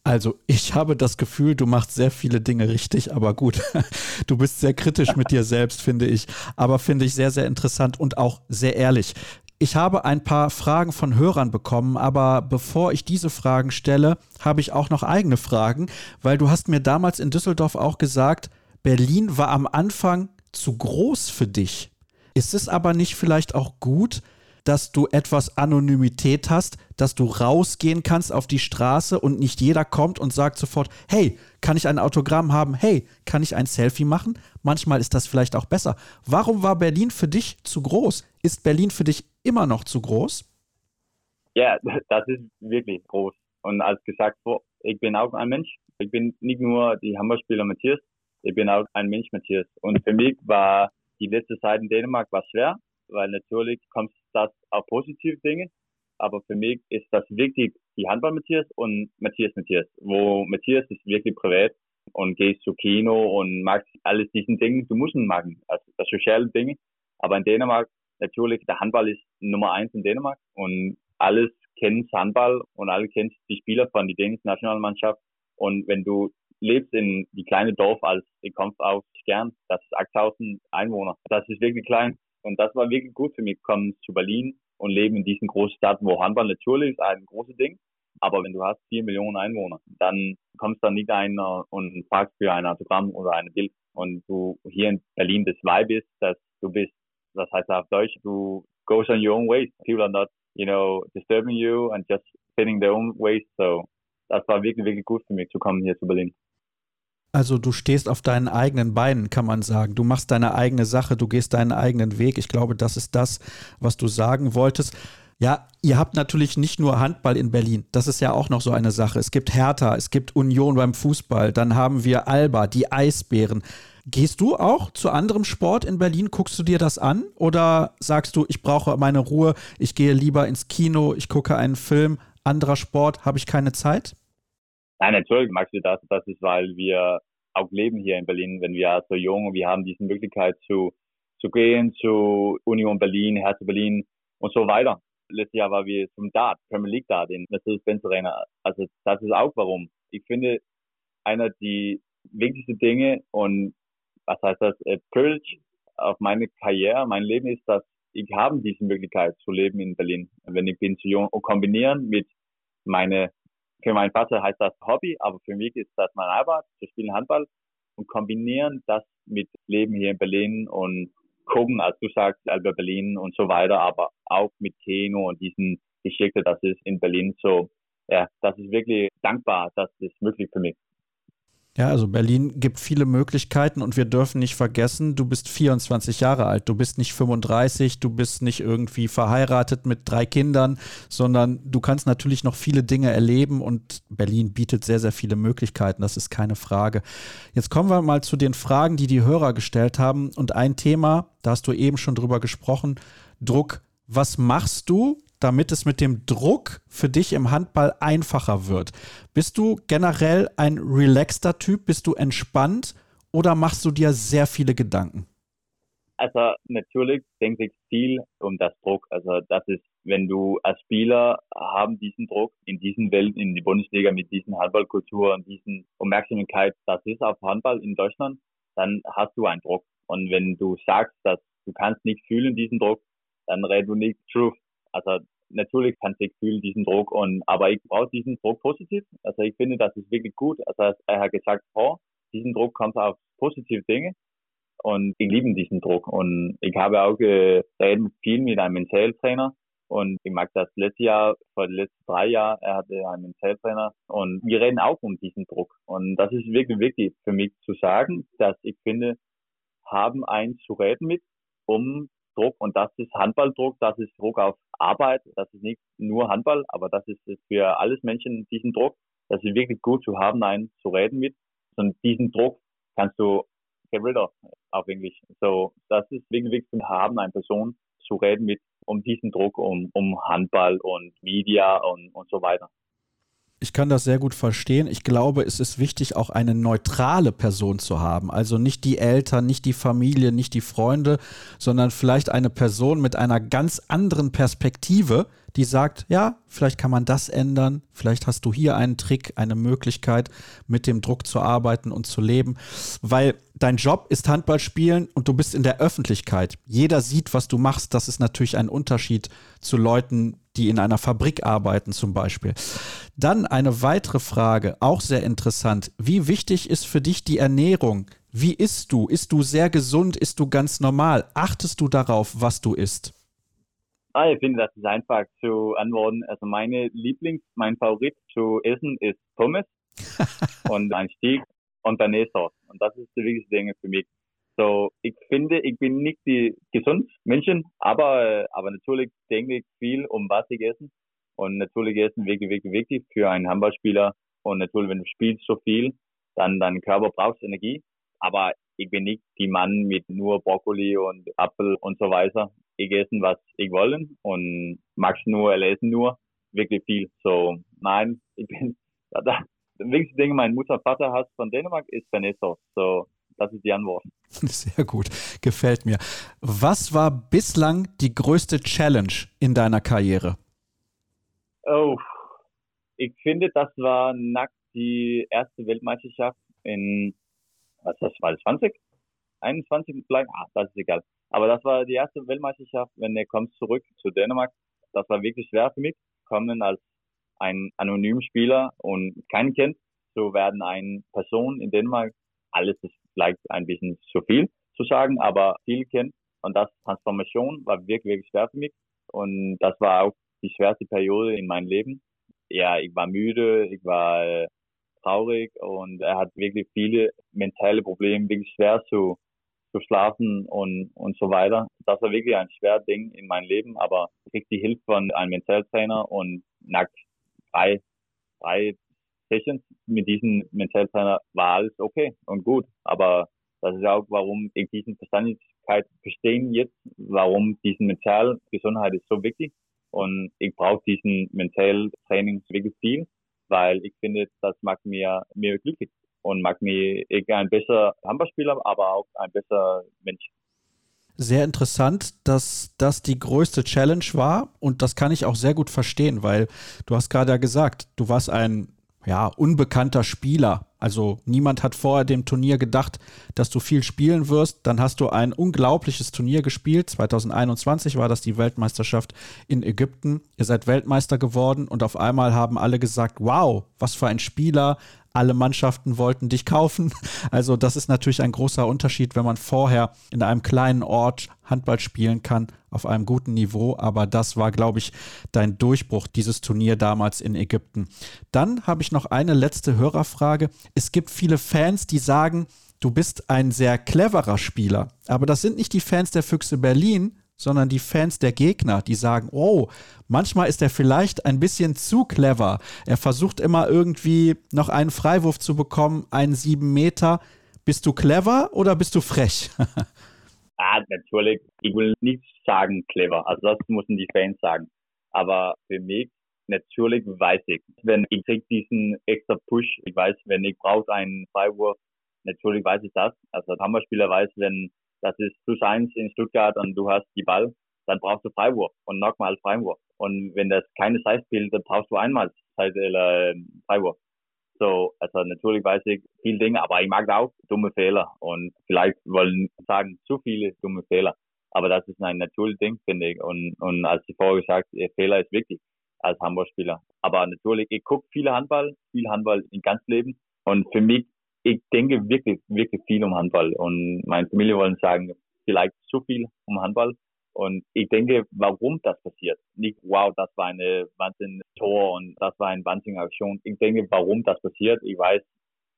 Also ich habe das Gefühl, du machst sehr viele Dinge richtig, aber gut, du bist sehr kritisch mit dir selbst, finde ich, aber finde ich sehr, sehr interessant und auch sehr ehrlich. Ich habe ein paar Fragen von Hörern bekommen, aber bevor ich diese Fragen stelle, habe ich auch noch eigene Fragen, weil du hast mir damals in Düsseldorf auch gesagt, Berlin war am Anfang zu groß für dich. Ist es aber nicht vielleicht auch gut, dass du etwas Anonymität hast, dass du rausgehen kannst auf die Straße und nicht jeder kommt und sagt sofort, hey, kann ich ein Autogramm haben? Hey, kann ich ein Selfie machen? Manchmal ist das vielleicht auch besser. Warum war Berlin für dich zu groß? Ist Berlin für dich immer noch zu groß? Ja, das ist wirklich groß. Und als gesagt, ich bin auch ein Mensch. Ich bin nicht nur die Hammerspieler Matthias, ich bin auch ein Mensch Matthias. Und für mich war die letzte Zeit in Dänemark war schwer, weil natürlich kommt das auch positive Dinge. Aber für mich ist das wichtig, die Handball Matthias und Matthias Matthias, wo Matthias ist wirklich privat und gehst zu Kino und magst alles diesen Dinge, du musst ihn machen, also das soziale Dinge. Aber in Dänemark, natürlich, der Handball ist Nummer eins in Dänemark und alles kennt Handball und alle kennt die Spieler von der dänischen Nationalmannschaft. Und wenn du lebst in die kleine Dorf als ich komme aus Stern, das ist 8000 Einwohner. Das ist wirklich klein. Und das war wirklich gut für mich, kommen zu Berlin und leben in diesen großen Stadt, wo Handball natürlich ist ein großes Ding. Aber wenn du hast vier Millionen Einwohner, dann kommst da nicht einer und fragst für ein Autogramm oder eine Bild. Und du hier in Berlin das Vibe bist, dass du bist, was heißt auf Deutsch, du goes on your own ways. People are not, you know, disturbing you and just spinning their own ways. So, das war wirklich, wirklich gut für mich zu kommen hier zu Berlin. Also du stehst auf deinen eigenen Beinen, kann man sagen. Du machst deine eigene Sache, du gehst deinen eigenen Weg. Ich glaube, das ist das, was du sagen wolltest. Ja, ihr habt natürlich nicht nur Handball in Berlin. Das ist ja auch noch so eine Sache. Es gibt Hertha, es gibt Union beim Fußball, dann haben wir Alba, die Eisbären. Gehst du auch zu anderem Sport in Berlin? Guckst du dir das an? Oder sagst du, ich brauche meine Ruhe, ich gehe lieber ins Kino, ich gucke einen Film, anderer Sport, habe ich keine Zeit? Nein, magst du das. Das ist, weil wir auch leben hier in Berlin, wenn wir so jung und wir haben diese Möglichkeit zu, zu gehen zu Union Berlin, Hertha Berlin und so weiter. Letztes Jahr war wir zum Dart, Premier League Dart in Mercedes-Benz Arena. Also das ist auch warum. Ich finde, einer der wichtigsten Dinge und was heißt das, Privilege auf meine Karriere, mein Leben ist, dass ich habe diese Möglichkeit zu leben in Berlin, wenn ich bin zu jung und kombinieren mit meine, für meinen Vater heißt das Hobby, aber für mich ist das meine Arbeit, zu spielen Handball und kombinieren das mit Leben hier in Berlin und gucken, als du sagst, Albert Berlin und so weiter, aber auch mit Keno und diesen Geschichte, das ist in Berlin so, ja, das ist wirklich dankbar, dass das möglich für mich. Ja, also Berlin gibt viele Möglichkeiten und wir dürfen nicht vergessen, du bist 24 Jahre alt, du bist nicht 35, du bist nicht irgendwie verheiratet mit drei Kindern, sondern du kannst natürlich noch viele Dinge erleben und Berlin bietet sehr, sehr viele Möglichkeiten, das ist keine Frage. Jetzt kommen wir mal zu den Fragen, die die Hörer gestellt haben und ein Thema, da hast du eben schon drüber gesprochen, Druck. Was machst du, damit es mit dem Druck für dich im Handball einfacher wird? Bist du generell ein relaxter Typ? Bist du entspannt oder machst du dir sehr viele Gedanken? Also natürlich denke ich viel um das Druck. Also das ist, wenn du als Spieler haben diesen Druck in diesen Welt, in die Bundesliga mit diesen Handballkultur und diesen Aufmerksamkeit, das ist auf Handball in Deutschland, dann hast du einen Druck. Und wenn du sagst, dass du kannst nicht fühlen diesen Druck, dann redest du nicht Truth. Also natürlich kann ich fühlen diesen Druck und aber ich brauche diesen Druck positiv. Also ich finde, das ist wirklich gut. Also er hat gesagt, oh, diesen Druck kommt auf positive Dinge und ich liebe diesen Druck und ich habe auch geredet viel mit einem Mentaltrainer und ich mag das letztes Jahr, vor den letzten drei Jahren, er hatte einen Mentaltrainer und wir reden auch um diesen Druck und das ist wirklich wichtig für mich zu sagen, dass ich finde, haben einen zu reden mit, um Druck und das ist Handballdruck, das ist Druck auf Arbeit, das ist nicht nur Handball, aber das ist für alles Menschen diesen Druck. Das ist wirklich gut zu haben, einen zu reden mit. Und diesen Druck kannst du get rid of auf Englisch. So, das ist wirklich wichtig zu haben, eine Person zu reden mit um diesen Druck um, um Handball und Media und, und so weiter. Ich kann das sehr gut verstehen. Ich glaube, es ist wichtig, auch eine neutrale Person zu haben. Also nicht die Eltern, nicht die Familie, nicht die Freunde, sondern vielleicht eine Person mit einer ganz anderen Perspektive, die sagt, ja, vielleicht kann man das ändern, vielleicht hast du hier einen Trick, eine Möglichkeit, mit dem Druck zu arbeiten und zu leben, weil dein Job ist Handball spielen und du bist in der Öffentlichkeit. Jeder sieht, was du machst. Das ist natürlich ein Unterschied zu Leuten, die in einer Fabrik arbeiten zum Beispiel. Dann eine weitere Frage, auch sehr interessant. Wie wichtig ist für dich die Ernährung? Wie isst du? Isst du sehr gesund? Isst du ganz normal? Achtest du darauf, was du isst? Ah, ich finde, das ist einfach zu antworten. Also meine Lieblings, mein Favorit zu essen ist Pommes und ein Steak und Banäsauce. Und das ist die wichtigste Dinge für mich. So, ich finde, ich bin nicht die gesund Menschen, aber, aber natürlich denke ich viel um was ich esse. Und natürlich essen wirklich, wirklich wichtig für einen Handballspieler. Und natürlich, wenn du spielst so viel, dann dein Körper braucht Energie. Aber ich bin nicht die Mann mit nur Brokkoli und Apfel und so weiter. Ich esse, was ich wollen und mag nur, lesen nur wirklich viel. So, nein, ich bin, da, das wichtigste Ding, mein Mutter Vater hat von Dänemark ist Vanessa. So, das ist die Antwort. Sehr gut, gefällt mir. Was war bislang die größte Challenge in deiner Karriere? Oh, ich finde, das war nackt die erste Weltmeisterschaft in, was das war, 20? 21 vielleicht? Ah, das ist egal. Aber das war die erste Weltmeisterschaft, wenn er kommt zurück zu Dänemark. Das war wirklich schwer für mich. Kommen als ein anonymer Spieler und keinen kennt, so werden eine Person in Dänemark, alles ist vielleicht ein bisschen zu viel zu sagen, aber viel kennt. Und das Transformation war wirklich, wirklich schwer für mich. Und das war auch die schwerste Periode in meinem Leben. Ja, ich war müde, ich war äh, traurig und er hat wirklich viele mentale Probleme, wirklich schwer zu, zu schlafen und, und so weiter. Das war wirklich ein schweres Ding in meinem Leben, aber ich krieg die Hilfe von einem Mentaltrainer und nach drei, drei Sessions mit diesem Mentaltrainer war alles okay und gut. Aber Das ist auch, warum ich diesen Verständlichkeit verstehen jetzt, warum diesen mental Gesundheit ist so wichtig. Und ich brauche diesen mental Training wirklich viel, weil ich finde, das macht mir, mir glücklich und macht mich ein besser Handballspieler, aber auch ein besser Mensch. Sehr interessant, dass das die größte Challenge war und das kann ich auch sehr gut verstehen, weil du hast gerade ja gesagt, du warst ein ja, unbekannter Spieler. Also niemand hat vorher dem Turnier gedacht, dass du viel spielen wirst. Dann hast du ein unglaubliches Turnier gespielt. 2021 war das die Weltmeisterschaft in Ägypten. Ihr seid Weltmeister geworden und auf einmal haben alle gesagt, wow, was für ein Spieler, alle Mannschaften wollten dich kaufen. Also das ist natürlich ein großer Unterschied, wenn man vorher in einem kleinen Ort Handball spielen kann auf einem guten Niveau. Aber das war, glaube ich, dein Durchbruch, dieses Turnier damals in Ägypten. Dann habe ich noch eine letzte Hörerfrage. Es gibt viele Fans, die sagen, du bist ein sehr cleverer Spieler. Aber das sind nicht die Fans der Füchse Berlin, sondern die Fans der Gegner, die sagen, oh, manchmal ist er vielleicht ein bisschen zu clever. Er versucht immer irgendwie noch einen Freiwurf zu bekommen, einen sieben Meter. Bist du clever oder bist du frech? ah, natürlich. Ich will nicht sagen clever. Also das müssen die Fans sagen. Aber für mich natürlich weiß ich, wenn ich krieg diesen extra Push, ich weiß, wenn ich brauche einen Freiwurf, natürlich weiß ich das. Also Hammerspieler weiß, wenn das ist plus eins in Stuttgart und du hast die Ball, dann brauchst du Freiwurf und nochmal Freiwurf. Und wenn das keine Size spielt, dann brauchst du einmal äh, Freiwurf. So, also natürlich weiß ich viele Dinge, aber ich mag auch dumme Fehler und vielleicht wollen sagen zu viele dumme Fehler. Aber das ist ein natürliches Ding, finde ich. Und, und als ich vorher gesagt, Fehler ist wichtig als Handballspieler. Aber natürlich, ich gucke viele Handball, viel Handball im ganzen Leben. Und für mich ich denke wirklich, wirklich viel um Handball und meine Familie wollen sagen, vielleicht zu viel um Handball. Und ich denke, warum das passiert. Nicht, wow, das war eine Wahnsinn Tor und das war eine Wahnsinn Aktion. Ich denke, warum das passiert. Ich weiß,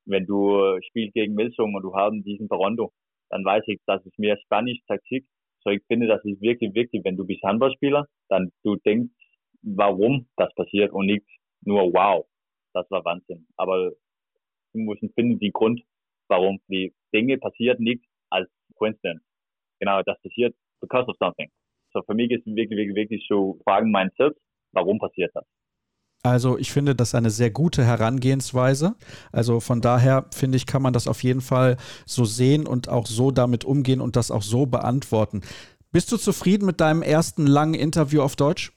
wenn du spielst gegen Milsung und du hast diesen Toronto, dann weiß ich, das ist mehr Spanisch Taktik. So, ich finde, das ist wirklich wichtig. Wenn du bist Handballspieler, dann du denkst, warum das passiert und nicht nur, wow, das war Wahnsinn. Aber müssen finden, die Grund, warum die Dinge passiert nicht als Coincidence. Genau, das passiert because of something. So für mich ist es wirklich, wirklich, wirklich so fragen mein selbst, warum passiert das? Also ich finde das eine sehr gute Herangehensweise. Also von daher finde ich, kann man das auf jeden Fall so sehen und auch so damit umgehen und das auch so beantworten. Bist du zufrieden mit deinem ersten langen Interview auf Deutsch?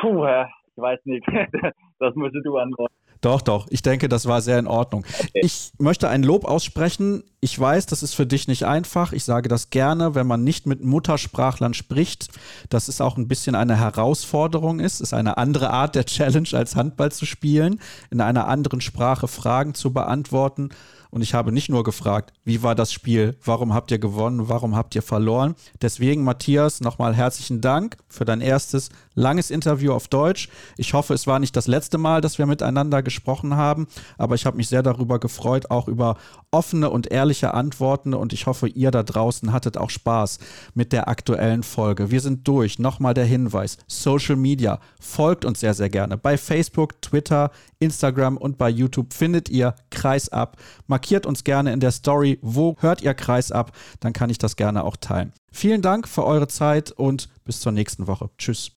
Puh, ich weiß nicht. das musst du antworten. Doch, doch. Ich denke, das war sehr in Ordnung. Ich möchte ein Lob aussprechen. Ich weiß, das ist für dich nicht einfach. Ich sage das gerne, wenn man nicht mit Muttersprachlern spricht, dass es auch ein bisschen eine Herausforderung ist. Es ist eine andere Art der Challenge, als Handball zu spielen, in einer anderen Sprache Fragen zu beantworten. Und ich habe nicht nur gefragt, wie war das Spiel, warum habt ihr gewonnen, warum habt ihr verloren. Deswegen, Matthias, nochmal herzlichen Dank für dein erstes langes Interview auf Deutsch. Ich hoffe, es war nicht das letzte Mal, dass wir miteinander gesprochen haben, aber ich habe mich sehr darüber gefreut, auch über offene und ehrliche Antworten und ich hoffe, ihr da draußen hattet auch Spaß mit der aktuellen Folge. Wir sind durch. Nochmal der Hinweis, Social Media, folgt uns sehr, sehr gerne. Bei Facebook, Twitter, Instagram und bei YouTube findet ihr Kreisab. Markiert uns gerne in der Story, wo hört ihr Kreisab, dann kann ich das gerne auch teilen. Vielen Dank für eure Zeit und bis zur nächsten Woche. Tschüss.